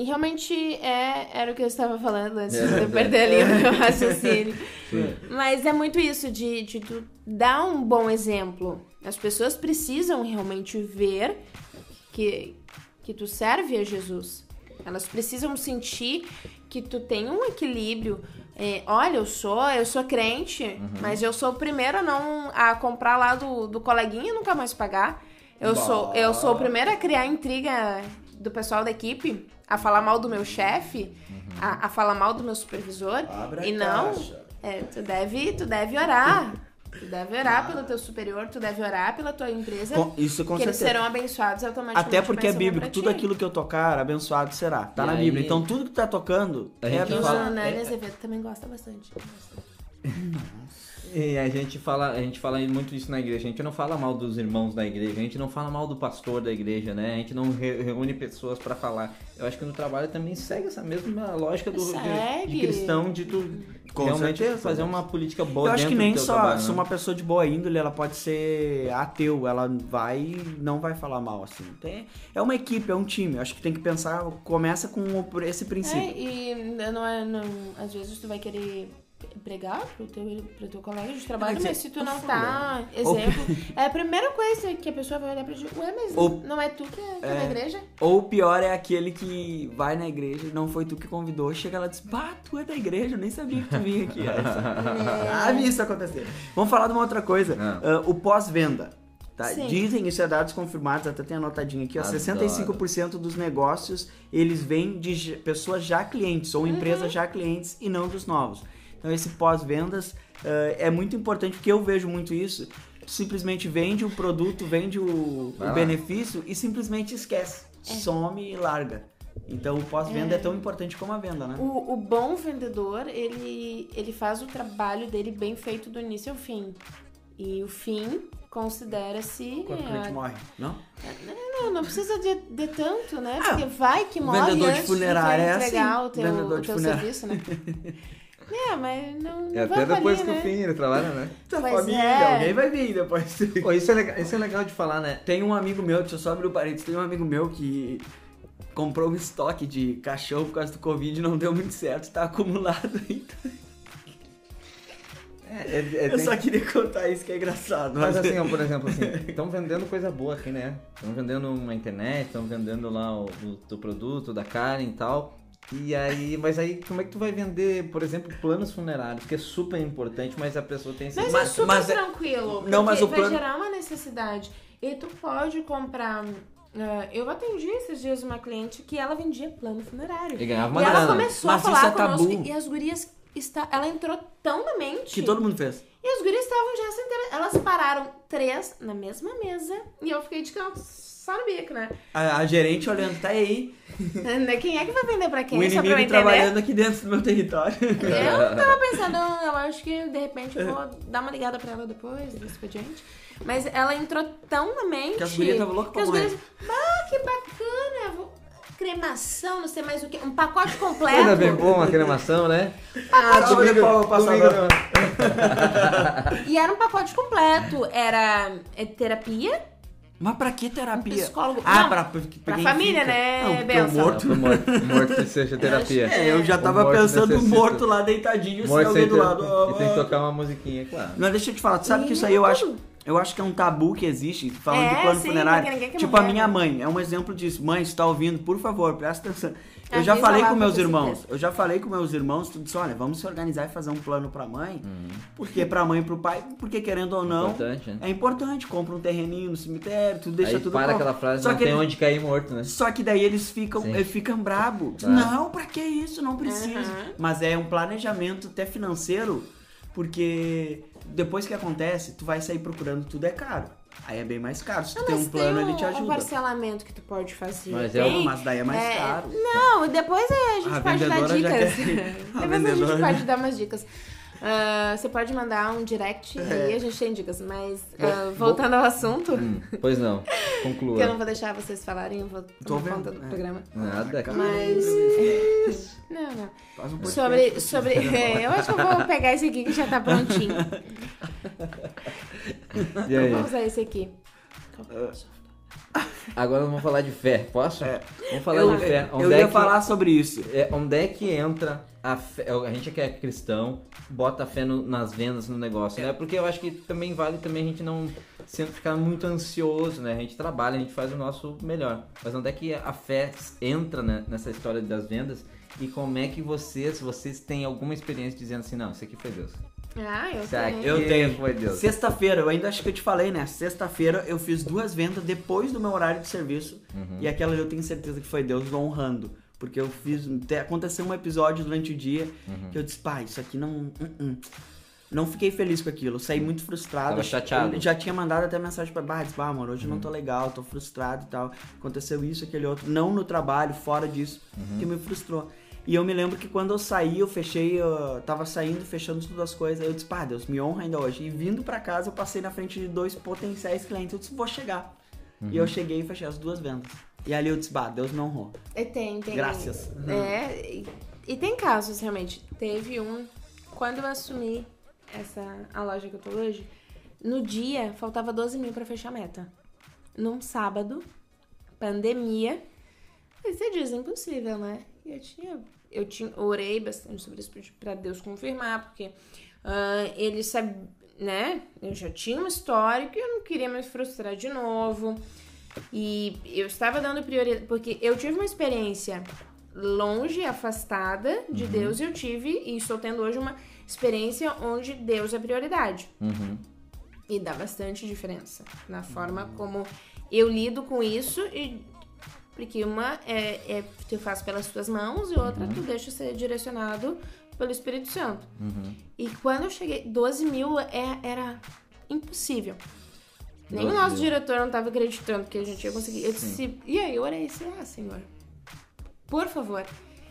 e realmente é, era o que eu estava falando antes É de eu verdade. perder ali o meu raciocínio. Mas é muito isso, de, de tu dar um bom exemplo. As pessoas precisam realmente ver que, que tu serve a Jesus. Elas precisam sentir que tu tem um equilíbrio. É, olha, eu sou, eu sou crente, mas eu sou o primeiro a não a comprar lá do, do coleguinha e nunca mais pagar. Eu Bah. sou, eu sou o primeiro a criar intriga do pessoal da equipe, a falar mal do meu chefe, a, a falar mal do meu supervisor. Abre a e não, caixa. é, tu deve, tu deve orar. Tu deve orar pelo teu superior, tu deve orar pela tua empresa. Com- isso com que eles certeza. serão abençoados automaticamente. Até porque é bíblico, tudo aquilo que eu tocar, abençoado será. Tá E na aí- Bíblia. Então tudo que tu tá tocando A é gente E o abençoado. Jonani é- Azevedo também gosta bastante. E a gente fala, a gente fala muito isso na igreja. A gente não fala mal dos irmãos da igreja, a gente não fala mal do pastor da igreja, né? A gente não re- reúne pessoas pra falar. Eu acho que no trabalho também segue essa mesma lógica do, de- de, cristão de tu Com realmente certeza. fazer uma política boa Eu acho dentro que nem só trabalho, se né? uma pessoa de boa índole, ela pode ser ateu, ela vai não vai falar mal assim. Tem- é uma equipe, é um time. Eu acho que tem que pensar, começa com esse É, princípio. e não é, não, às vezes tu vai querer pregar pro teu, pro teu colega de trabalho, dizer, mas se tu não tá exemplo, é a primeira coisa que a pessoa vai olhar pra ti, ué, mas Ou- não é tu que é, que é da É. igreja? Ou o pior é aquele que vai na igreja e não foi tu que convidou, chega lá e diz, bah, tu é da igreja, eu nem sabia que tu vinha aqui. ah, vi isso acontecer. Vamos falar de uma outra coisa. Ah, o pós-venda. Tá? Dizem, isso é dados confirmados, até tem anotadinho aqui, ó, Adoro. 65% dos negócios, eles vêm de pessoas já clientes, ou empresas já clientes, e não dos novos. Então esse pós-vendas ah, é muito importante, porque eu vejo muito isso, tu simplesmente vende o produto, vende o, o lá. benefício e simplesmente esquece, some e larga. Então o pós-venda é. tão importante como a venda, né? O, o bom vendedor, ele, ele faz o trabalho dele bem feito do início ao fim. E o fim considera-se. Quando o cliente é, morre, não? não, não precisa de, de tanto, né? Ah, Porque vai que morre vendedor de antes funerária é assim, o teu, o de teu serviço, né? é, mas não, É vai até depois que o né? fim ele trabalha, né? Tua Pois família, é. alguém vai vir depois. Pô, isso é legal, isso é legal de falar, né? Tem um amigo meu, deixa eu só abrir o parênteses, tem um amigo meu que comprou um estoque de cachorro por causa do Covid e não deu muito certo, tá acumulado ainda. É, é- é- Eu tem- só queria contar isso que é engraçado. Mas assim, ó, por exemplo, assim, estão vendendo coisa boa aqui, né? Estão vendendo uma internet, estão vendendo lá o, o teu produto da Karen e tal. E aí, mas aí como é que tu vai vender, por exemplo, planos funerários, que é super importante, mas a pessoa tem esse Mas, Mas- é super mas é- tranquilo. Não, mas o plano- vai gerar uma necessidade. E tu pode comprar. eh, eu atendi esses dias uma cliente que ela vendia plano funerário. E ganhava uma e ela grana. começou Mas a falar é conosco tabu. e as gurias está, ela entrou tão na mente. Que todo mundo fez. E as gurias estavam já se interessando. Elas pararam três na mesma mesa e eu fiquei de canto só no bico, né? A, a gerente olhando, tá aí. Quem é que vai vender pra quem? o pra inimigo entender. trabalhando aqui dentro do meu território. Eu tava pensando, eu acho que de repente eu vou dar uma ligada pra ela depois do expediente. Mas ela entrou tão na mente. Que as gurias estavam loucas que pra as gurias, Ah, que bacana! vou- Cremação, não sei mais o que. Um pacote completo. bem boa, uma cremação, né? Ah, pra Comigo agora. não. E era um pacote completo. Era é, terapia, Mas pra que terapia? psicólogo. Ah, Não, pra, pra, pra família, fica. né, Não, Benção? morto... Morto, morto que seja terapia. É, eu já O tava morto pensando no necessita. morto lá deitadinho, assim, Morto alguém sem do lado. ó, E tem que tocar uma musiquinha, claro. Mas deixa eu te falar, tu sabe que isso aí eu acho, eu acho que é um tabu que existe, falando É, de plano sim, funerário. Tipo, morrer, a minha né? mãe é um exemplo disso. Mãe, se tá ouvindo, por favor, presta atenção. Eu já falei lá com meus irmãos, eu já falei com meus irmãos, tudo disse, olha, vamos se organizar e fazer um plano pra mãe. Uhum. Porque pra mãe e pro pai, porque querendo ou não, Importante, né? é importante. Compra um terreninho no cemitério, tudo deixa Aí tudo para pronto. aquela frase, Só não que tem eles- onde cair morto, né? Só que daí eles ficam, Sim. eles ficam brabo. Claro. Não, pra que isso? Não precisa. Uhum. Mas é um planejamento até financeiro, porque depois que acontece, tu vai sair procurando tudo é caro. Aí é bem mais caro. Se tu Não, tem um plano, tem ele te um, um ajuda. parcelamento que tu pode fazer. Mas é Tem- Mas daí é mais É, caro. Não, e depois a gente A pode dar dicas. depois a gente pode dar umas dicas. Ah, você pode mandar um direct e aí a gente tem dicas. Mas ah, voltando ao assunto, Hum, pois não. que eu não Conclua. vou deixar vocês falarem, eu vou Tô tomar vendo, conta do é. programa. Nada. Mas. Não, não. Faz um. Sobre. sobre é, eu acho que eu vou pegar esse aqui que já tá prontinho. E aí? Vou usar esse aqui. Agora vamos falar de fé. Posso? É. Vamos falar Eu, de fé. eu Onde é ia que- falar sobre isso. É, onde é que entra a fé? A gente que é cristão, bota a fé no- nas vendas, no negócio, né? Porque eu acho que também vale também a gente não sempre ficar muito ansioso, né? A gente trabalha, a gente faz o nosso melhor. Mas onde é que a fé entra né, nessa história das vendas? E como é que vocês, vocês têm alguma experiência dizendo assim, não, isso aqui foi Deus. Ah, eu tenho. Eu tenho. foi Deus. Sexta-feira, eu ainda acho que eu te falei, né? Sexta-feira eu fiz duas vendas depois do meu horário de serviço. Uhum. E aquela eu tenho certeza que foi Deus honrando. Porque eu fiz. até Aconteceu um episódio durante o dia Uhum. que eu disse, pai, isso aqui não. hum, hum." Não fiquei feliz com aquilo. Saí muito frustrado. Tava chateado. Eu já tinha mandado até mensagem pra Bah, disse, bah, amor, hoje eu Uhum. não tô legal, tô frustrado e tal. Aconteceu isso, aquele outro. Não no trabalho, fora disso, Uhum. que me frustrou. E eu me lembro que quando eu saí, eu fechei, eu tava saindo, fechando todas as coisas. Eu disse, pá, Deus, me honra ainda hoje. E vindo pra casa, eu passei na frente de dois potenciais clientes. Eu disse, vou chegar. E eu cheguei e fechei as duas vendas. E ali eu disse, bah, Deus me honrou. E tem, tem. Graças. É, e, e tem casos, realmente. Teve um. Quando eu assumi essa, a loja que eu tô hoje, no dia faltava 12 mil pra fechar a meta. Num sábado, pandemia. Aí você diz, impossível, né? E eu tinha. Eu tinha, orei bastante sobre isso pra Deus confirmar, porque ah, ele sabe, né? Eu já tinha uma história que eu não queria me frustrar de novo. E eu estava dando prioridade, porque eu tive uma experiência longe, afastada de Deus, e eu tive, e estou tendo hoje uma experiência onde Deus é prioridade. Uhum. E dá bastante diferença na forma como eu lido com isso e porque uma é, é tu faz pelas tuas mãos e outra tu deixa ser direcionado pelo Espírito Santo. Uhum. E quando eu cheguei, 12 mil é, era impossível. Nem o 12 nosso mil. diretor não estava acreditando que a gente ia conseguir. Eu disse, e aí eu orei assim, ah, Senhor, por favor.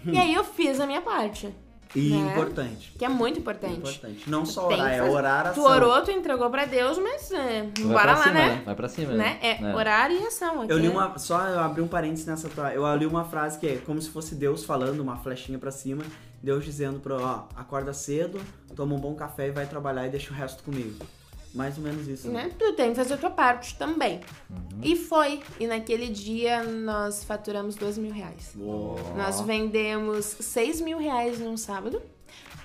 E aí eu fiz a minha parte, E Né? importante. que é muito importante. Importante. Não só orar, é orar a Tu orou, tu entregou pra Deus, mas é, Vai bora pra lá, cima, né? Vai pra cima, né? É, orar e ação. Eu aqui. li uma. Só eu abri um parênteses nessa tua. Eu li uma frase que é como se fosse Deus falando, uma flechinha pra cima. Deus dizendo pra, ó, acorda cedo, toma um bom café e vai trabalhar e deixa o resto comigo. Mais ou menos isso. Né? Né? Tu tem que fazer a tua parte também. Uhum. E foi. E naquele dia nós faturamos 12 mil reais. Nós vendemos 6 mil reais num sábado.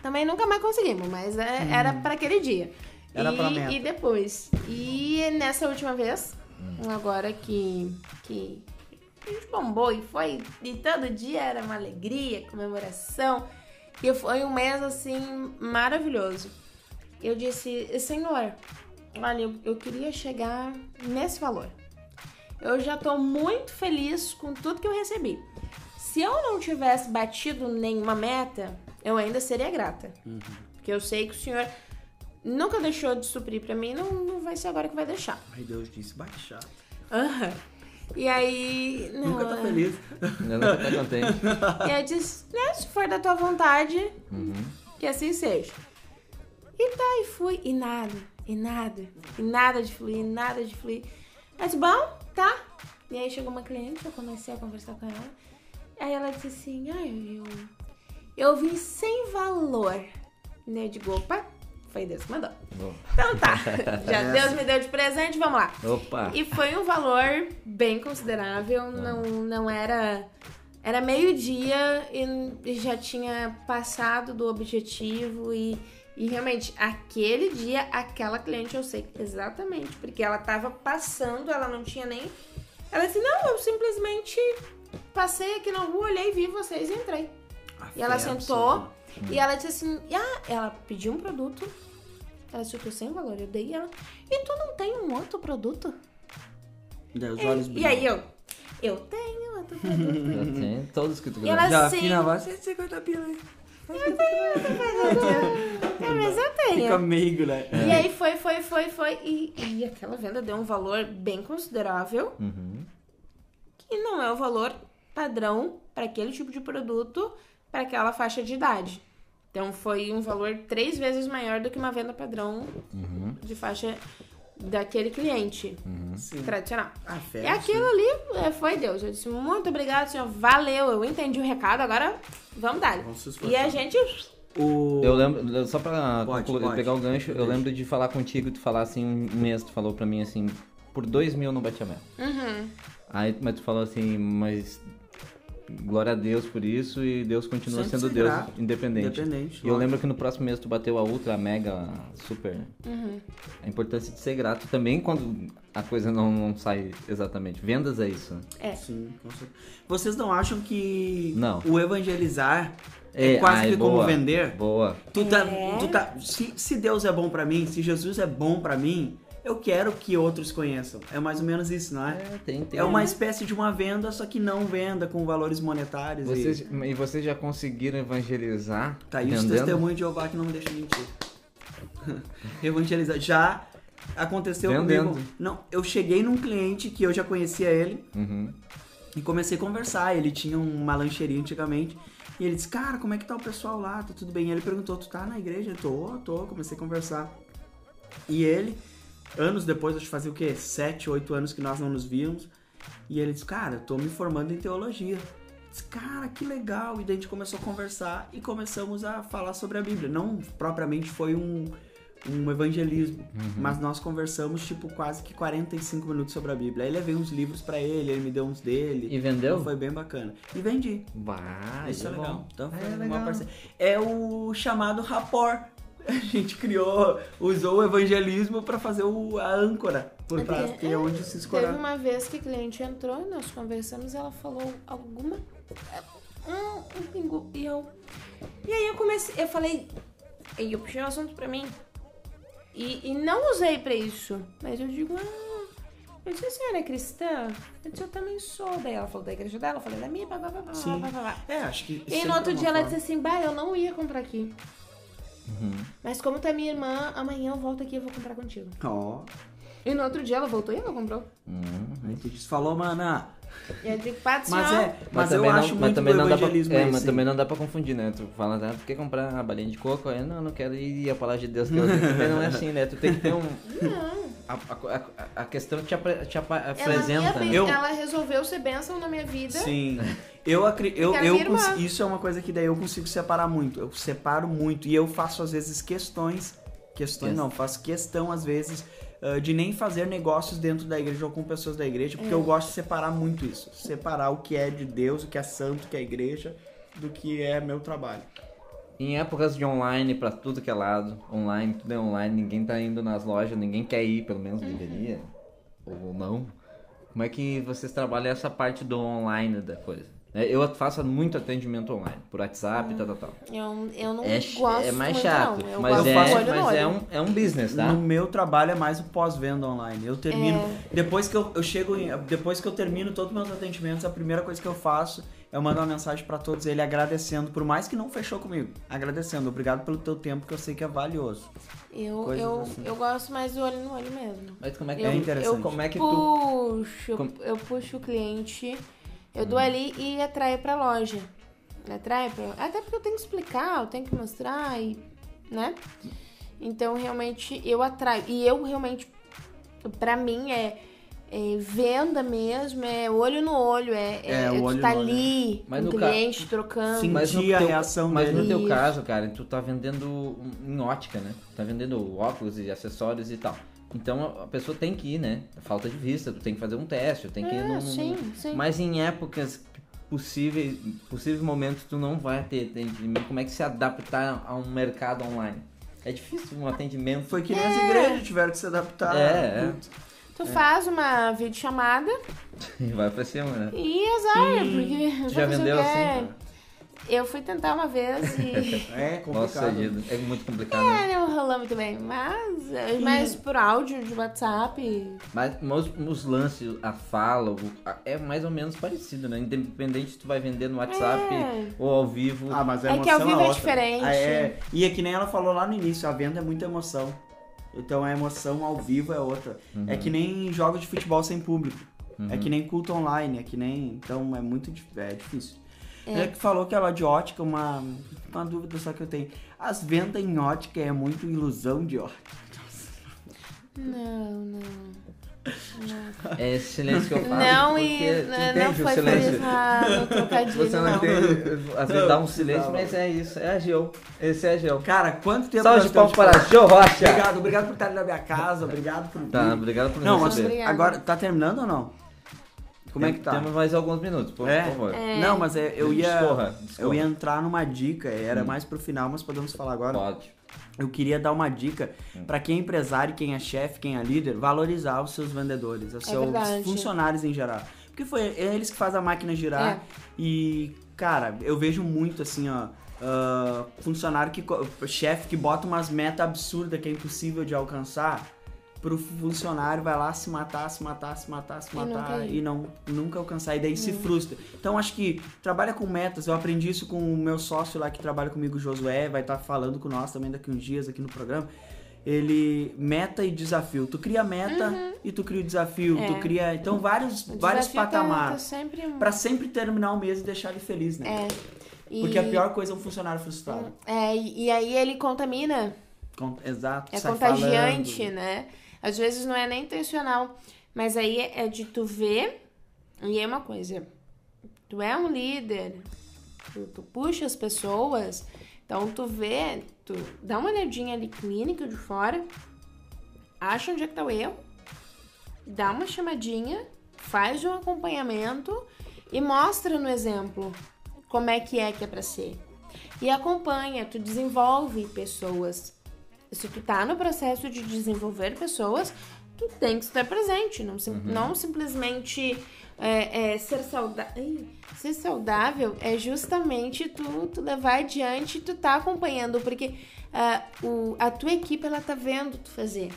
Também nunca mais conseguimos, mas é- era para aquele dia. Uhum. Era e, pra meta. e depois. E nessa última vez, agora que, que A gente bombou e foi. E todo dia era uma alegria, comemoração. E foi um mês assim maravilhoso. Eu disse, Senhor, olha, eu, eu queria chegar nesse valor. Eu já tô muito feliz com tudo que eu recebi. Se eu não tivesse batido nenhuma meta, eu ainda seria grata. Porque eu sei que o Senhor nunca deixou de suprir pra mim, não, não vai ser agora que vai deixar. Ai, Deus disse, chato. Aham. E aí. Não, Nunca tá feliz. Eu não tô contente. E aí disse, né, se for da tua vontade, Uhum. que assim seja. E tá, e fui, e nada, e nada, e nada de fluir, e nada de fluir. Mas bom, tá. E aí chegou uma cliente, eu comecei a conversar com ela. Aí ela disse assim, ai, eu, eu vim sem valor. Né, eu digo, opa, foi Deus que mandou. Bom. Então tá, já Deus me deu de presente, vamos lá. Opa! E foi um valor bem considerável, não, não era. Era meio-dia e já tinha passado do objetivo e, e realmente aquele dia, aquela cliente eu sei exatamente, porque ela tava passando, ela não tinha nem. Ela disse: Não, eu simplesmente passei aqui na rua, olhei, vi vocês e entrei. E ela sentou absoluta. e ela disse assim: ah, ela pediu um produto. Ela disse: Eu tô sem valor. Eu dei ela. E tu não tem um outro produto? Daí os olhos E aí eu, eu tenho outro produto. Já tem todos que tu E ela- Já Sim. aqui na voz, 150 pila aí. é, mas eu Fica tenho. meigo, né? E aí foi, foi, foi, foi. E, e aquela venda deu um valor bem considerável, Uhum. que não é o valor padrão para aquele tipo de produto, para aquela faixa de idade. Então foi um valor três vezes maior do que uma venda padrão Uhum. de faixa daquele cliente Sim. tradicional. A fé E aquilo ali é, foi Deus. Eu disse, muito obrigado, senhor. Valeu, eu entendi o recado, agora vamos dar. E a gente. O... Eu lembro, só pra Pode, concluir- pode. pegar o gancho, eu Deixa. lembro de falar contigo, tu falar assim, um mês, tu falou pra mim assim, por dois mil não bate a meta. Uhum. Aí, mas tu falou assim, mas glória a Deus por isso e Deus continua Sempre sendo Deus grato. independente. Independente, E eu lembro que no próximo mês tu bateu a ultra, a mega, a super. Uhum. A importância de ser grato também quando a coisa não, não sai exatamente. Vendas é isso. É. Sim, com certeza. Vocês não acham que Não. o evangelizar é, É, quase ai, que como boa. vender? Boa. Tu tá, É. tu tá, se, se Deus é bom pra mim, se Jesus é bom pra mim, eu quero que outros conheçam. É mais ou menos isso, não é? É, tem, tem. É uma espécie de uma venda, só que não venda com valores monetários. Vocês, e... e vocês já conseguiram evangelizar Tá aí os testemunhos de Jeová que não me deixam mentir. Evangelizar. Já aconteceu Vendendo. comigo. Não, eu cheguei num cliente que eu já conhecia ele Uhum. e comecei a conversar. Ele tinha uma lancheria antigamente. E ele disse, cara, como é que tá o pessoal lá? Tá tudo bem? E ele perguntou, tu tá na igreja? Eu tô, tô. Comecei a conversar. E ele, anos depois, acho que fazia o quê? Sete, oito anos que nós não nos víamos. E ele disse, cara, eu tô me formando em teologia. Eu Disse, cara, que legal. E daí a gente começou a conversar e começamos a falar sobre a Bíblia. Não propriamente foi um, um evangelismo, mas nós conversamos, tipo, quase que 45 minutos sobre a Bíblia. Aí levei uns livros pra ele, ele me deu uns dele. E vendeu? Então foi bem bacana. E vendi. Bah, Isso é bom. legal. Então foi É uma legal. parceria. É o chamado rapport. A gente criou, usou o evangelismo pra fazer o, a âncora por trás, que é é, onde se Teve escorar. uma vez que a cliente entrou, nós conversamos, ela falou alguma. Um, um pingu. E eu. E aí eu comecei. Eu falei. E eu puxei o assunto pra mim. E, e não usei pra isso. Mas eu digo, ah. Eu disse, a senhora é cristã? Eu disse, eu também sou. Daí ela falou da igreja dela, eu falei da minha, blá, blá, blá, blá, blá, blá. É, acho que. E no outro dia ela disse assim, bah, eu não ia comprar aqui. Uhum. Mas como tá minha irmã, amanhã eu volto aqui e eu vou comprar contigo. Ó, E no outro dia ela voltou e ela comprou. Uhum. aí tu disse, falou, mana. E eu digo, pá, Mas é, mas, eu também não, acho mas muito também não dá pra, é, mas também não dá pra confundir, né? Tu fala, ah, tu quer comprar uma balinha de coco? Aí, não, não quero ir a palavra de Deus que eu tenho. Não é assim, né? Tu tem que ter um... Não. A, a, a- a questão te, apre- te apa- Ela, apresenta, minha, né? Eu- ela resolveu ser bênção na minha vida. Sim. Eu, acri- eu, é eu isso é uma coisa que daí eu consigo separar muito. Eu separo muito e eu faço às vezes questões, questões Yes. não, faço questão às vezes ah, de nem fazer negócios dentro da igreja ou com pessoas da igreja, porque eu gosto de separar muito isso, separar o que é de Deus, o que é santo, o que é igreja, do que é meu trabalho. Em épocas de online pra tudo que é lado, online, tudo é online, ninguém tá indo nas lojas, ninguém quer ir, pelo menos deveria, ou não. Como é que vocês trabalham essa parte do online da coisa? É, Eu faço muito atendimento online, por WhatsApp e tal, tal, tal. Eu, eu não É, gosto é mais chato, não. Eu mas, gosto é, olho mas é, um, é um business, tá? No meu trabalho é mais o pós-venda online. Eu termino. É. Depois que eu, eu chego em- Depois que eu termino todos os meus atendimentos, a primeira coisa que eu faço é eu mando uma mensagem pra todos ele agradecendo, por mais que não fechou comigo. Agradecendo. Obrigado pelo teu tempo que eu sei que é valioso. Eu, Coisas eu, assim. eu gosto mais do olho no olho mesmo. Mas como é que Eu, É interessante. eu Como é que tu. puxo, Como- eu puxo o cliente, eu dou ali e atraio pra loja. Atraio pra... Até porque eu tenho que explicar, eu tenho que mostrar, e, né? Então, realmente, eu atraio. E eu, realmente, pra mim, é, é venda mesmo, é olho no olho, é, é, É, o tu olho tá no olho. ali, Mas com o no ca- cliente, trocando. Sim. Mas no, sentir a teu, reação mas no dele. teu Isso. caso, cara, tu tá vendendo em ótica, né? Tá vendendo óculos e acessórios e tal. Então a pessoa tem que ir, né? Falta de vista, tu tem que fazer um teste, tu tem que ir É, num, sim, sim. Mas em épocas possíveis, possíveis momentos tu não vai ter atendimento. Como é que se adaptar a um mercado online? É difícil um atendimento. Foi que nem É. as igrejas tiveram que se adaptar. É, é. Tu faz uma videochamada Vai pra cima, né? e azar, porque... Tu vai já vendeu assim? Eu fui tentar uma vez e... É complicado. Nossa, é muito complicado. né? É, não rolou muito bem, mas, é mas por áudio de WhatsApp. Mas, mas os, lances, a fala, a- é mais ou menos parecido, né? Independente se tu vai vender no WhatsApp É. ou ao vivo. Ah, mas a É emoção que ao vivo é outra. diferente. Ah, é. E é que nem ela falou lá no início, a venda é muita emoção. Então a emoção ao vivo é outra. É que nem jogos de futebol sem público. É que nem culto online, é que nem. Então é muito é difícil. É. Que falou que ela de ótica, uma, uma dúvida só que eu tenho. As vendas em ótica é muito ilusão de ótica. Não, não. É esse silêncio que eu falo. Não, e tu n- não entende o foi silêncio. no trocadilho, Você não, não. entende. Às vezes Não, dá um silêncio, não. mas é isso. É a Geo. Esse é a Geo. Cara, quanto tempo Salve de palmas para a Geo Rocha. Obrigado, obrigado por estar ali na minha casa, obrigado por. Tá, obrigado por me Não, mas receber. Agora tá terminando ou não? Como é que tá? Temos mais alguns minutos, por, É? por favor. É. Não, mas é, eu ia. Discorra, discorra. Eu ia entrar numa dica, era mais pro final, mas podemos falar agora. Pode. Eu queria dar uma dica pra quem é empresário, quem é chefe, quem é líder, valorizar os seus vendedores, os seus verdade. funcionários em geral. Porque foi é eles que fazem a máquina girar. É. E, cara, eu vejo muito assim, ó. ah, funcionário que. chefe que bota umas metas absurdas que é impossível de alcançar. Pro funcionário vai lá se matar, se matar, se matar, se E matar nunca ir. e não nunca alcançar. E daí se frustra. Então acho que trabalha com metas. Eu aprendi isso com o meu sócio lá que trabalha comigo, Josué, vai estar falando com nós também daqui uns dias aqui no programa. Ele meta e desafio. Tu cria meta e tu cria o desafio. É. Tu cria então vários vários tá- tá patamares sempre... um- Pra sempre terminar o mês e deixar ele feliz, né? É. E, Porque a pior coisa é um funcionário frustrado. É, e e aí ele contamina. Con- Exato. É contagiante, falando. né? Às vezes não é nem intencional, mas aí é de tu ver, e é uma coisa, tu é um líder, tu, tu puxa as pessoas, então tu vê, tu dá uma olhadinha ali clínica de fora, acha onde é que tá o erro, dá uma chamadinha, faz um acompanhamento e mostra no exemplo como é que é que é pra ser. E acompanha, tu desenvolve pessoas. Se tu tá no processo de desenvolver pessoas, tu tem que estar presente, não, sim- não simplesmente é, é, ser saudável. Ser saudável é justamente tu, tu levar adiante e tu tá acompanhando, porque ah, o, a tua equipe ela tá vendo tu fazer.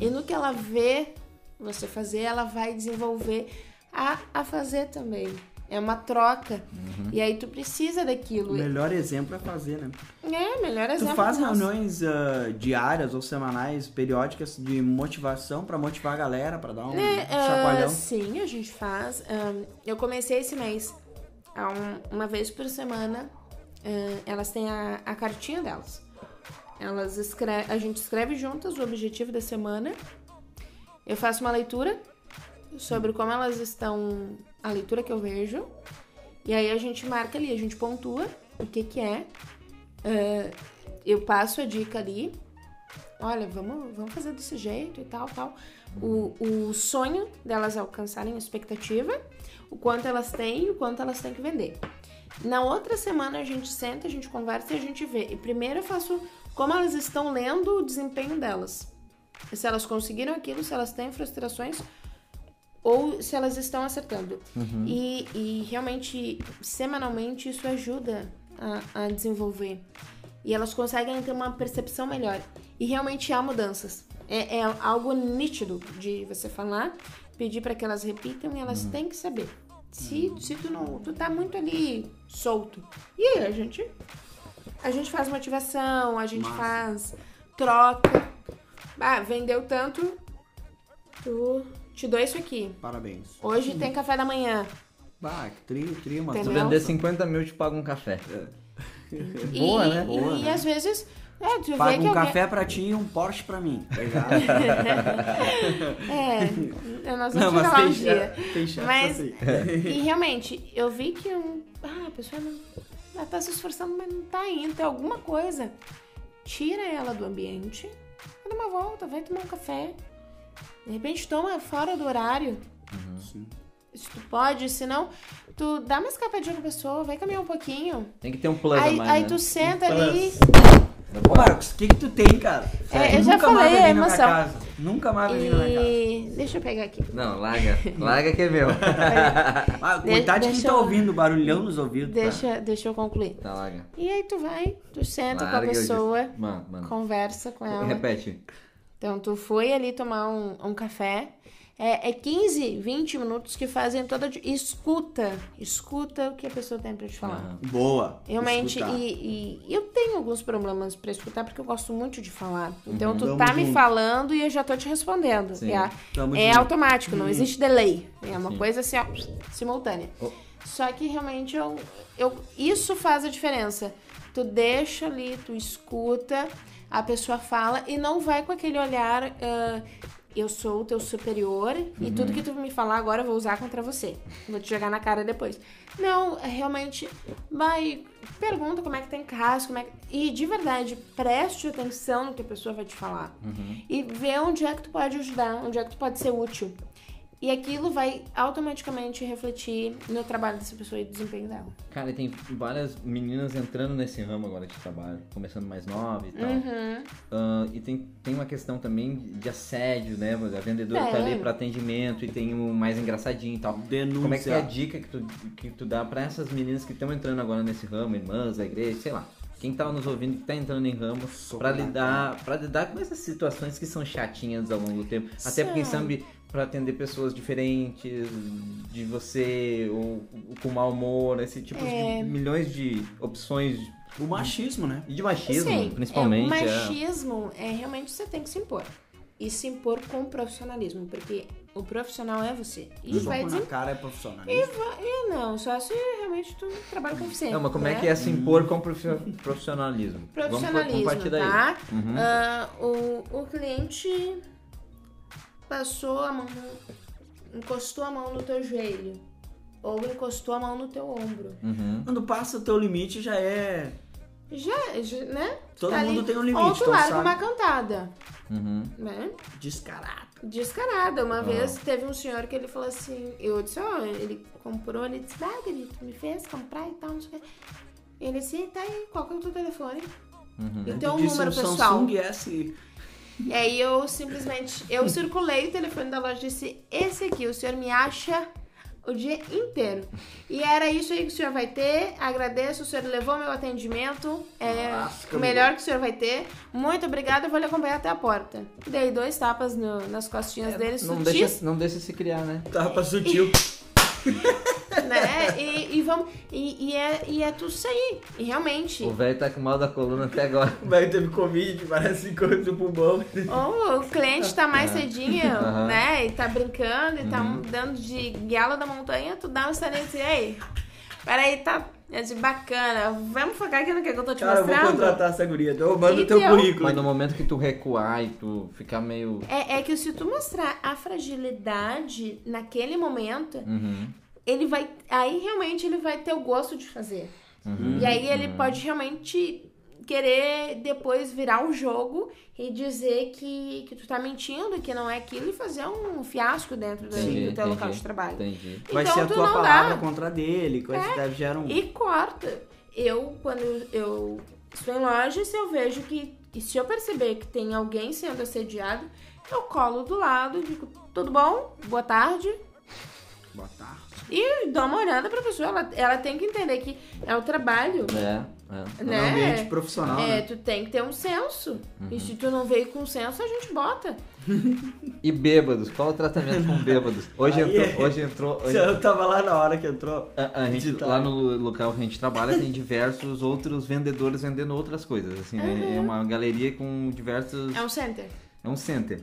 E no que ela vê você fazer, ela vai desenvolver a, a fazer também. É uma troca. E aí tu precisa O daquilo. melhor exemplo é fazer, né? É, melhor Tu exemplo. faz nosso. reuniões ah, diárias ou semanais, periódicas de motivação pra motivar a galera, pra dar um É, chacoalhão. sim, a gente faz. Ahn, eu comecei esse mês, um- uma vez por semana, elas têm a, a cartinha delas. Elas escre a gente escreve juntas o objetivo da semana. Eu faço uma leitura sobre como elas estão, a leitura que eu vejo. E aí a gente marca ali, a gente pontua o que que é. Ah, eu passo a dica ali. Olha, vamos, vamos fazer desse jeito e tal, tal. O, o sonho delas alcançarem a expectativa, o quanto elas têm e o quanto elas têm que vender. Na outra semana a gente senta, a gente conversa e a gente vê. E primeiro eu faço como elas estão lendo o desempenho delas. Se elas conseguiram aquilo, se elas têm frustrações, ou se elas estão acertando. E, e realmente, semanalmente, isso ajuda a, a desenvolver. E elas conseguem ter uma percepção melhor. E realmente há mudanças. É, é algo nítido de você falar, pedir para que elas repitam e elas têm que saber. Se, se tu não. Tu tá muito ali solto. E aí, a gente. A gente faz motivação, a gente faz troca. Ah, vendeu tanto. Tu te dou isso aqui. Parabéns. Hoje tem café da manhã. Bah, que trio, trio, uma Se Entendeu? vender 50 mil, te paga um café. E- Boa, né? E, Boa, e né? às vezes. É, tu vê Paga que um alguém... café pra ti e um Porsche pra mim. tá ligado? É, nós Não, vamos mas chegar lá um dia. chance, tem chance Mas, assim. e realmente, eu vi que um, ah, a pessoa não, ela tá se esforçando, mas não tá indo, tem alguma coisa. Tira ela do ambiente, vai dar uma volta, vai tomar um café. De repente toma fora do horário. Sim. Se tu pode, se não, tu dá mais café pra pessoa, vai caminhar um pouquinho. Tem que ter um a Aí, mais, aí né? tu senta ali. Ô, Marcos, o que que tu tem, cara? É, eu já Nunca falei, a emoção. casa. Nunca mais vai vir na minha casa. Deixa eu pegar aqui. Não, larga. Larga que é meu. Ah, De- coitado de quem tá ouvindo o barulhão nos ouvidos. cara. Deixa, deixa eu concluir. Tá, larga. E aí tu vai, tu senta Larga, com a pessoa, Mano, mano. conversa com ela. Repete. Então tu foi ali tomar um, um café. É, é 15, 20 minutos que fazem toda. Escuta. Escuta o que a pessoa tem pra te falar. Boa. Realmente, e, e eu tenho alguns problemas pra escutar porque eu gosto muito de falar. Então tu Tamo tá me junto. falando e eu já tô te respondendo. Sim. É, Tamo é junto. automático, não existe delay. É uma Sim. coisa assim, ó, simultânea. Oh. Só que realmente eu, eu, isso faz a diferença. Tu deixa ali, tu escuta, a pessoa fala e não vai com aquele olhar. ah, eu sou o teu superior e tudo que tu me falar agora eu vou usar contra você. Vou te jogar na cara depois. Não, realmente. Vai. Pergunta como é que tá em casa, como é que. E de verdade, preste atenção no que a pessoa vai te falar. E vê onde é que tu pode ajudar, onde é que tu pode ser útil. E aquilo vai automaticamente refletir no trabalho dessa pessoa e no desempenho dela. Cara, e tem várias meninas entrando nesse ramo agora de trabalho, começando mais nova e tal. Uhum. Ah, e tem, tem uma questão também de assédio, né? A vendedora tá É. ali para atendimento e tem o mais engraçadinho e tal. Denúncia. Como é que é a dica que tu, que tu dá pra essas meninas que estão entrando agora nesse ramo, irmãs da igreja, sei lá. Quem tá nos ouvindo que tá entrando em ramo Soco pra na lidar, para lidar com essas situações que são chatinhas ao longo do tempo. Até porque sabe pra atender pessoas diferentes de você ou, ou com mau humor, esse tipo É. de milhões de opções O machismo, né? e de machismo, Sim, principalmente. É, o é. machismo é, realmente você tem que se impor. E se impor com profissionalismo, porque o profissional é você. E Soco vai na dizer. cara é profissional. E, vai, e não, só se realmente tu trabalha com você. Não, mas como é né? que é se impor com profi- profissionalismo? Vamos, Profissionalismo, vamos partir daí. tá? Uhum. Ah, o, o cliente passou a mão, encostou a mão no teu joelho. Ou encostou a mão no teu ombro. Uhum. Quando passa o teu limite já é. Já, já, né? Todo Tá mundo tem um limite, Ou tu larga sabe. uma cantada, Uhum. né? Descarada. Ah. Uma vez teve um senhor que ele falou assim, eu disse, ó, ele comprou, ele disse, ah, querido, me fez comprar e tal, não sei o quê. Ele disse, tá aí, qual que é o teu telefone? Uhum. Tu disse número um pessoal. Samsung S. E aí eu simplesmente, eu circulei o telefone da loja e disse, esse aqui, o senhor me acha o dia inteiro. E era isso aí que o senhor vai ter, agradeço, o senhor levou meu atendimento, é Nossa, o melhor que o senhor vai ter. Muito obrigada, eu vou lhe acompanhar até a porta. Dei dois tapas no- nas costinhas dele, Não sutis, deixa, não deixa se criar, né? Tapa sutil. né? E, e vamos, e, e é, e é tudo isso aí. E realmente, O velho tá com mal da coluna até agora. O velho teve Covid, parece coisa do pulmão. Ou o cliente tá mais cedinho, Aham. né? E tá brincando e tá Uhum. dando de guiala da montanha, tu dá um assim, ei, peraí, tá é de bacana, vamos focar aqui no que eu tô te Cara, eu vou mostrando. contratar essa guria. Então eu mando o teu currículo. Mas no momento que tu recuar e tu ficar meio. É, é que se tu mostrar a fragilidade naquele momento, Uhum. ele vai. Aí realmente ele vai ter o gosto de fazer. Uhum. E aí ele pode realmente querer depois virar o jogo e dizer que, que tu tá mentindo, que não é aquilo e fazer um fiasco dentro do, Entendi, do teu local entendi. de trabalho. Entendi. Vai então ser a tu tua palavra dá. contra a dele, coisa que deve gerar um. E corta. Eu, quando eu estou em loja, se eu vejo que. E se eu perceber que tem alguém sendo assediado, eu colo do lado e digo, tudo bom? Boa tarde. Boa tarde. E dá uma olhada pra pessoa, ela, ela tem que entender que é o trabalho, É, é. No né? ambiente profissional, É, né? tu tem que ter um senso. Uhum. E se tu não veio com senso, a gente bota. E bêbados, qual o tratamento com bêbados? Hoje Aí entrou, é- hoje entrou, hoje- Eu tava lá na hora que entrou. a, a gente, Digital. lá no local que a gente trabalha tem diversos outros vendedores vendendo outras coisas, assim, é- é uma galeria com diversos É um center. É um center.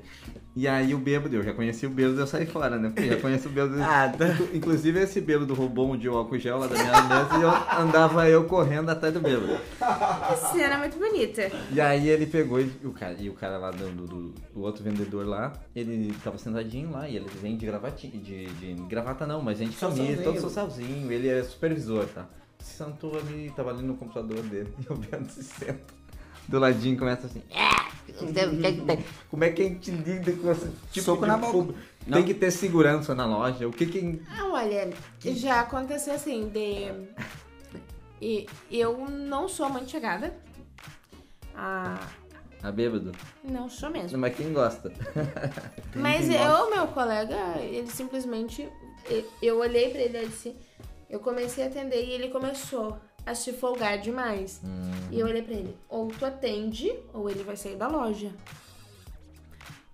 E aí o bêbado, eu já conheci o bêbado, eu saí fora, né? Porque já conheço o bêbado. Ah, tá. Inclu- Inclusive esse bêbado roubou um dia o álcool gel lá da minha mesa e eu andava eu correndo atrás do bêbado. Que cena muito bonita. E aí ele pegou e o cara, e o cara lá do, do, do- do outro vendedor lá, ele tava sentadinho lá e ele vem de gravatinha, de, de gravata não, mas vem de camisa, todo socialzinho, ele é supervisor, tá? Se sentou ali, tava ali no computador dele, e o Bento se senta do ladinho começa assim, como é que a gente lida com esse tipo Soco de na boca. Tem que ter segurança na loja, o que que... Ah, olha, já aconteceu assim, de. E eu não sou muito chegada. Ah, Ah, bêbado? não sou mesmo. Mas quem gosta? Mas quem eu, meu colega, ele simplesmente. eu- Eu olhei pra ele e disse. Eu comecei a atender e ele começou a se folgar demais. E eu olhei pra ele: ou tu atende, ou ele vai sair da loja.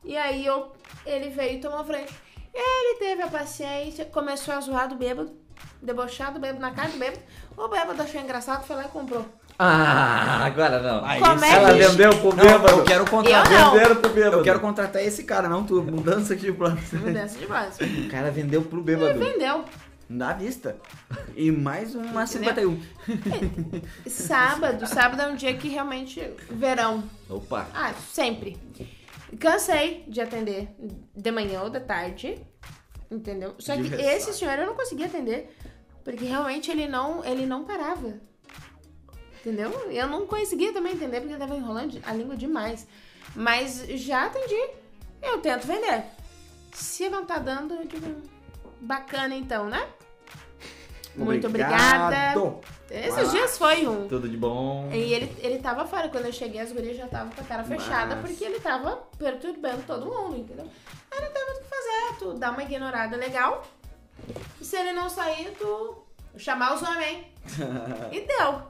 E aí eu, ele veio e tomou frente. Ele teve a paciência, começou a zoar do bêbado, debochado, bêbado na cara do bêbado. O bêbado achou engraçado, foi lá e comprou. Ah, agora não. Aí, Como é Ela que- vendeu pro Não, bêbado. eu quero contratar. Eu não. Venderam pro bêbado. Eu quero contratar esse cara, não tu. Mudança de plano. Mudança de base. O cara vendeu pro bêbado. Vendeu. Na vista. E mais uma 51. Sábado, sábado é um dia que realmente. Verão. Opa. Ah, sempre. Cansei de atender de manhã ou da tarde. Entendeu? Só que esse senhor eu não conseguia atender. Porque realmente ele não, ele não parava. Entendeu? Eu não conseguia também entender porque ele tava enrolando a língua demais. Mas já atendi. Eu tento vender. Se não tá dando, eu digo. Bacana então, né? Muito obrigada. Esses dias foi um. Tudo de bom. E ele, ele tava fora. Quando eu cheguei, as gurias já estavam com a cara fechada, Mas- porque ele tava perturbando todo mundo, entendeu? Aí não tem muito o que fazer. Tu dá uma ignorada legal. E se ele não sair, tu chamar os homens, hein? E deu.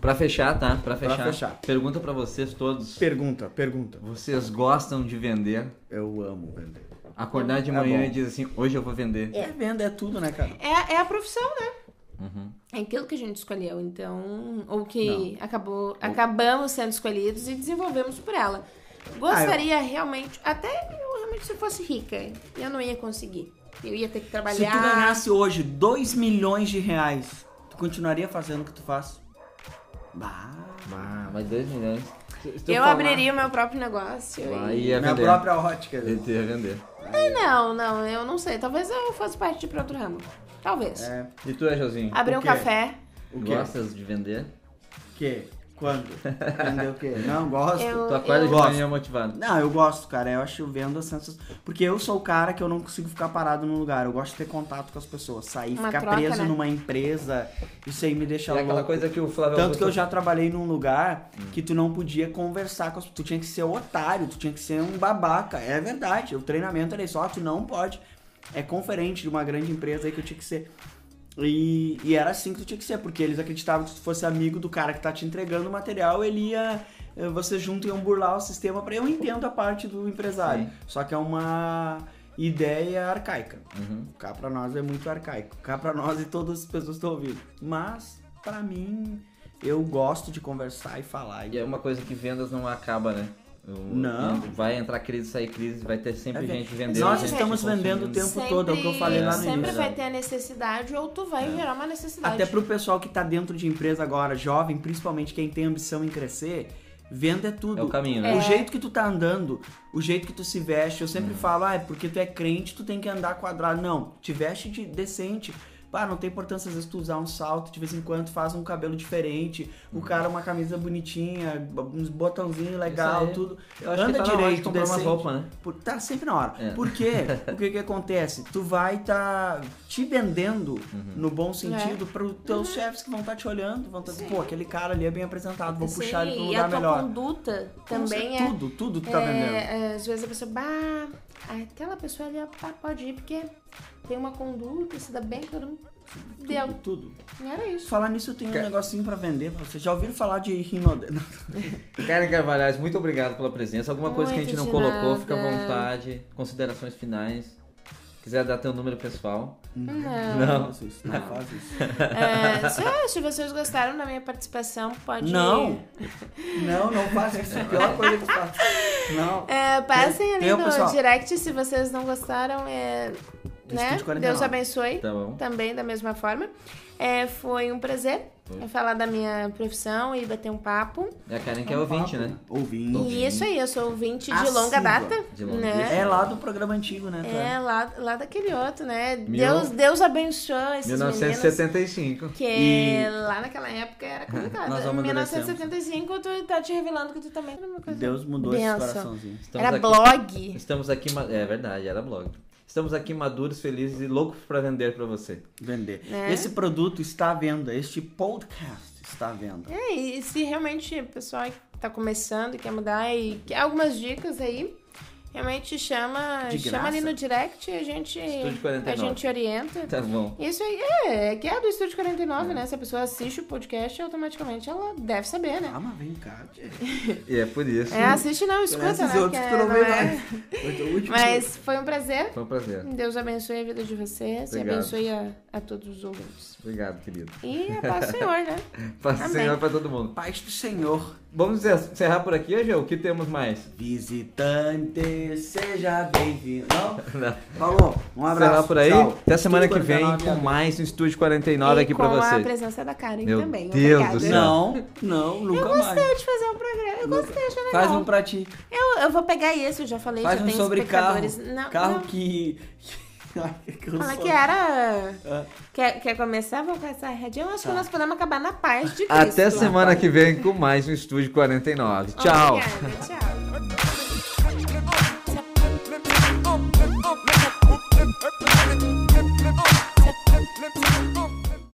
Pra fechar, tá? Pra fechar. fechar. Pergunta pra vocês todos. Pergunta, pergunta. Vocês gostam de vender? Eu amo vender. Acordar de É manhã bom. e dizer assim, hoje eu vou vender. É. Venda é tudo, né, cara? É, é a profissão, né? Uhum. É aquilo que a gente escolheu, então. Ou que acabou, acabamos sendo escolhidos e desenvolvemos por ela. Gostaria realmente. Até eu realmente se fosse rica, eu não ia conseguir. Eu ia ter que Se trabalhar. tu ganhasse hoje 2 milhões de reais, tu continuaria fazendo o que tu faz? Bah. Ah, mas 2 milhões. Se- se Eu falar- abriria o meu próprio negócio. Vai, e- ia Minha vender. própria ótica. Ele ia vender. Não, não, eu não sei. Talvez eu fosse partir para outro ramo. Talvez. É. E tu, é, Josinho? Abrir o um quê? café. O quê? Gostas de vender? Que? Quando? Vender o quê? Não, gosto. Eu, Tu acorda eu- de manhã motivado. Não, eu gosto, cara. Eu acho vendo a sensação. Porque eu sou o cara que eu não consigo ficar parado num lugar. Eu gosto de ter contato com as pessoas. Sair, Uma ficar troca, preso né? numa empresa. Isso aí me deixa É louco. aquela coisa que o Flávio Tanto que eu já trabalhei num lugar que tu não podia conversar com as Tu tinha que ser otário, tu tinha que ser um babaca. É verdade. O treinamento era isso, ó, tu não pode. É conferente de uma grande empresa aí que eu tinha que ser. E, e era assim que tu tinha que ser, porque eles acreditavam que se tu fosse amigo do cara que tá te entregando o material, ele ia. eh, Vocês juntos iam burlar o sistema para Eu entendo a parte do empresário. Sim. Só que é uma ideia arcaica. Uhum. Cá pra nós é muito arcaico. Cá pra nós e todas as pessoas estão ouvindo. Mas, pra mim, eu gosto de conversar e falar. E é uma coisa que vendas não acaba, né? Não. Vai entrar crise, sair crise, vai ter sempre É gente vendendo. Nós gente estamos vendendo o tempo todo, é o que eu falei lá no Sempre início. vai ter a necessidade ou tu vai gerar uma necessidade. Até pro pessoal que tá dentro de empresa agora, jovem, principalmente quem tem ambição em crescer, venda é tudo. É o caminho, né? O É. jeito que tu tá andando, o jeito que tu se veste, eu Hum. sempre falo, ah, é porque tu é crente, tu tem que andar quadrado. Não, te veste de decente. Pá, não tem importância às vezes tu usar um salto, de vez em quando faz um cabelo diferente, Hum. o cara uma camisa bonitinha, uns botãozinhos legal, tudo. Eu acho Anda que tá na hora de direito, comprar decente. roupas, né? Por- tá sempre na hora. É. Por quê? o que que acontece? Tu vai tá te vendendo Uhum. no bom sentido para os teus chefes que vão estar te olhando, vão estar, pô, aquele cara ali é bem apresentado, vou Sim, puxar ele para um e lugar a tua melhor. conduta também é. tudo, tudo tu tá vendendo. é, é, às vezes a pessoa, bah, aquela pessoa ali pode ir porque tem uma conduta, se dá bem, todo mundo. Deu. Tudo. E era isso. Falar nisso, eu tenho um Quer- negocinho pra vender pra vocês. Já ouviram falar de Rinodeno? Karen Carvalhais, muito obrigado pela presença. Alguma coisa que a gente não colocou, fica à nada. vontade. Considerações finais. Quiser dar teu número pessoal. Não. Não isso. Não faz isso. É, se, se vocês gostaram da minha participação, pode. Não. Não, não faça isso. É a pior coisa que faz. Não. É, passem ali no pessoal. direct se vocês não gostaram. É, Do né? Estúdio 49. Deus abençoe. Tá bom? Também da mesma forma. É, foi um prazer Foi. falar da minha profissão e bater um papo. É a Karen que é ouvinte, né? Ouvinte. E isso aí, eu sou ouvinte de longa data. De longa- né? É lá do programa antigo, né? É, lá, lá daquele outro, né? Mil- Deus, Deus abençoe esses meninos. 1975. Que E- lá naquela época era complicado. Nós Em amadurecemos. 1975, tu tá te revelando que tu também era uma coisa. Deus mudou esse Benção. coraçãozinho. Estamos Era aqui- blog. Estamos aqui, é verdade, era blog. Estamos aqui maduros, felizes e loucos pra vender pra você. Vender. Né? Esse produto está à venda. Este podcast está à venda. É, e se realmente o pessoal que tá começando e quer mudar e quer algumas dicas aí, realmente chama, De chama ali no direct e a gente, a 49. gente orienta. Tá bom. Isso aí é, é que é do Estúdio 49, né? Se a pessoa assiste o podcast, automaticamente ela deve saber, né? Ah, mas vem cá, tia. E é por isso. É, assiste não, escuta, Esses né? outros que não não vê é- mais. Foi teu último. Mas foi um prazer. Foi um prazer. Deus abençoe a vida de vocês e Obrigado. abençoe a, a todos os ouvintes. Obrigado, querido. E a paz do Senhor, né? Paz do Amém. Senhor pra todo mundo. Paz do Senhor. Vamos encerrar por aqui, Ageu? O que temos mais? Visitante, seja bem-vindo. Não? Não. Falou. Um abraço. Encerrar por aí. Tchau. Até semana que Estúdio vem 49, com mais um Estúdio 49 e aqui com pra a vocês. presença da Karen Meu também. Deus Obrigada. do céu. Não, não, nunca Eu mais. gostei de fazer um programa. Eu gostei, achei legal. Faz um pra ti. Eu, eu vou pegar esse, eu já falei, Faz já um tem sobre carro. Não, carro não. que. Ai, que Fala que era. Ah. Quer, quer começar? Vamos começar readinho? Eu acho que nós podemos acabar na paz de Cristo. Até semana que vem com mais um Estúdio 49. Tchau. Obrigada, tchau.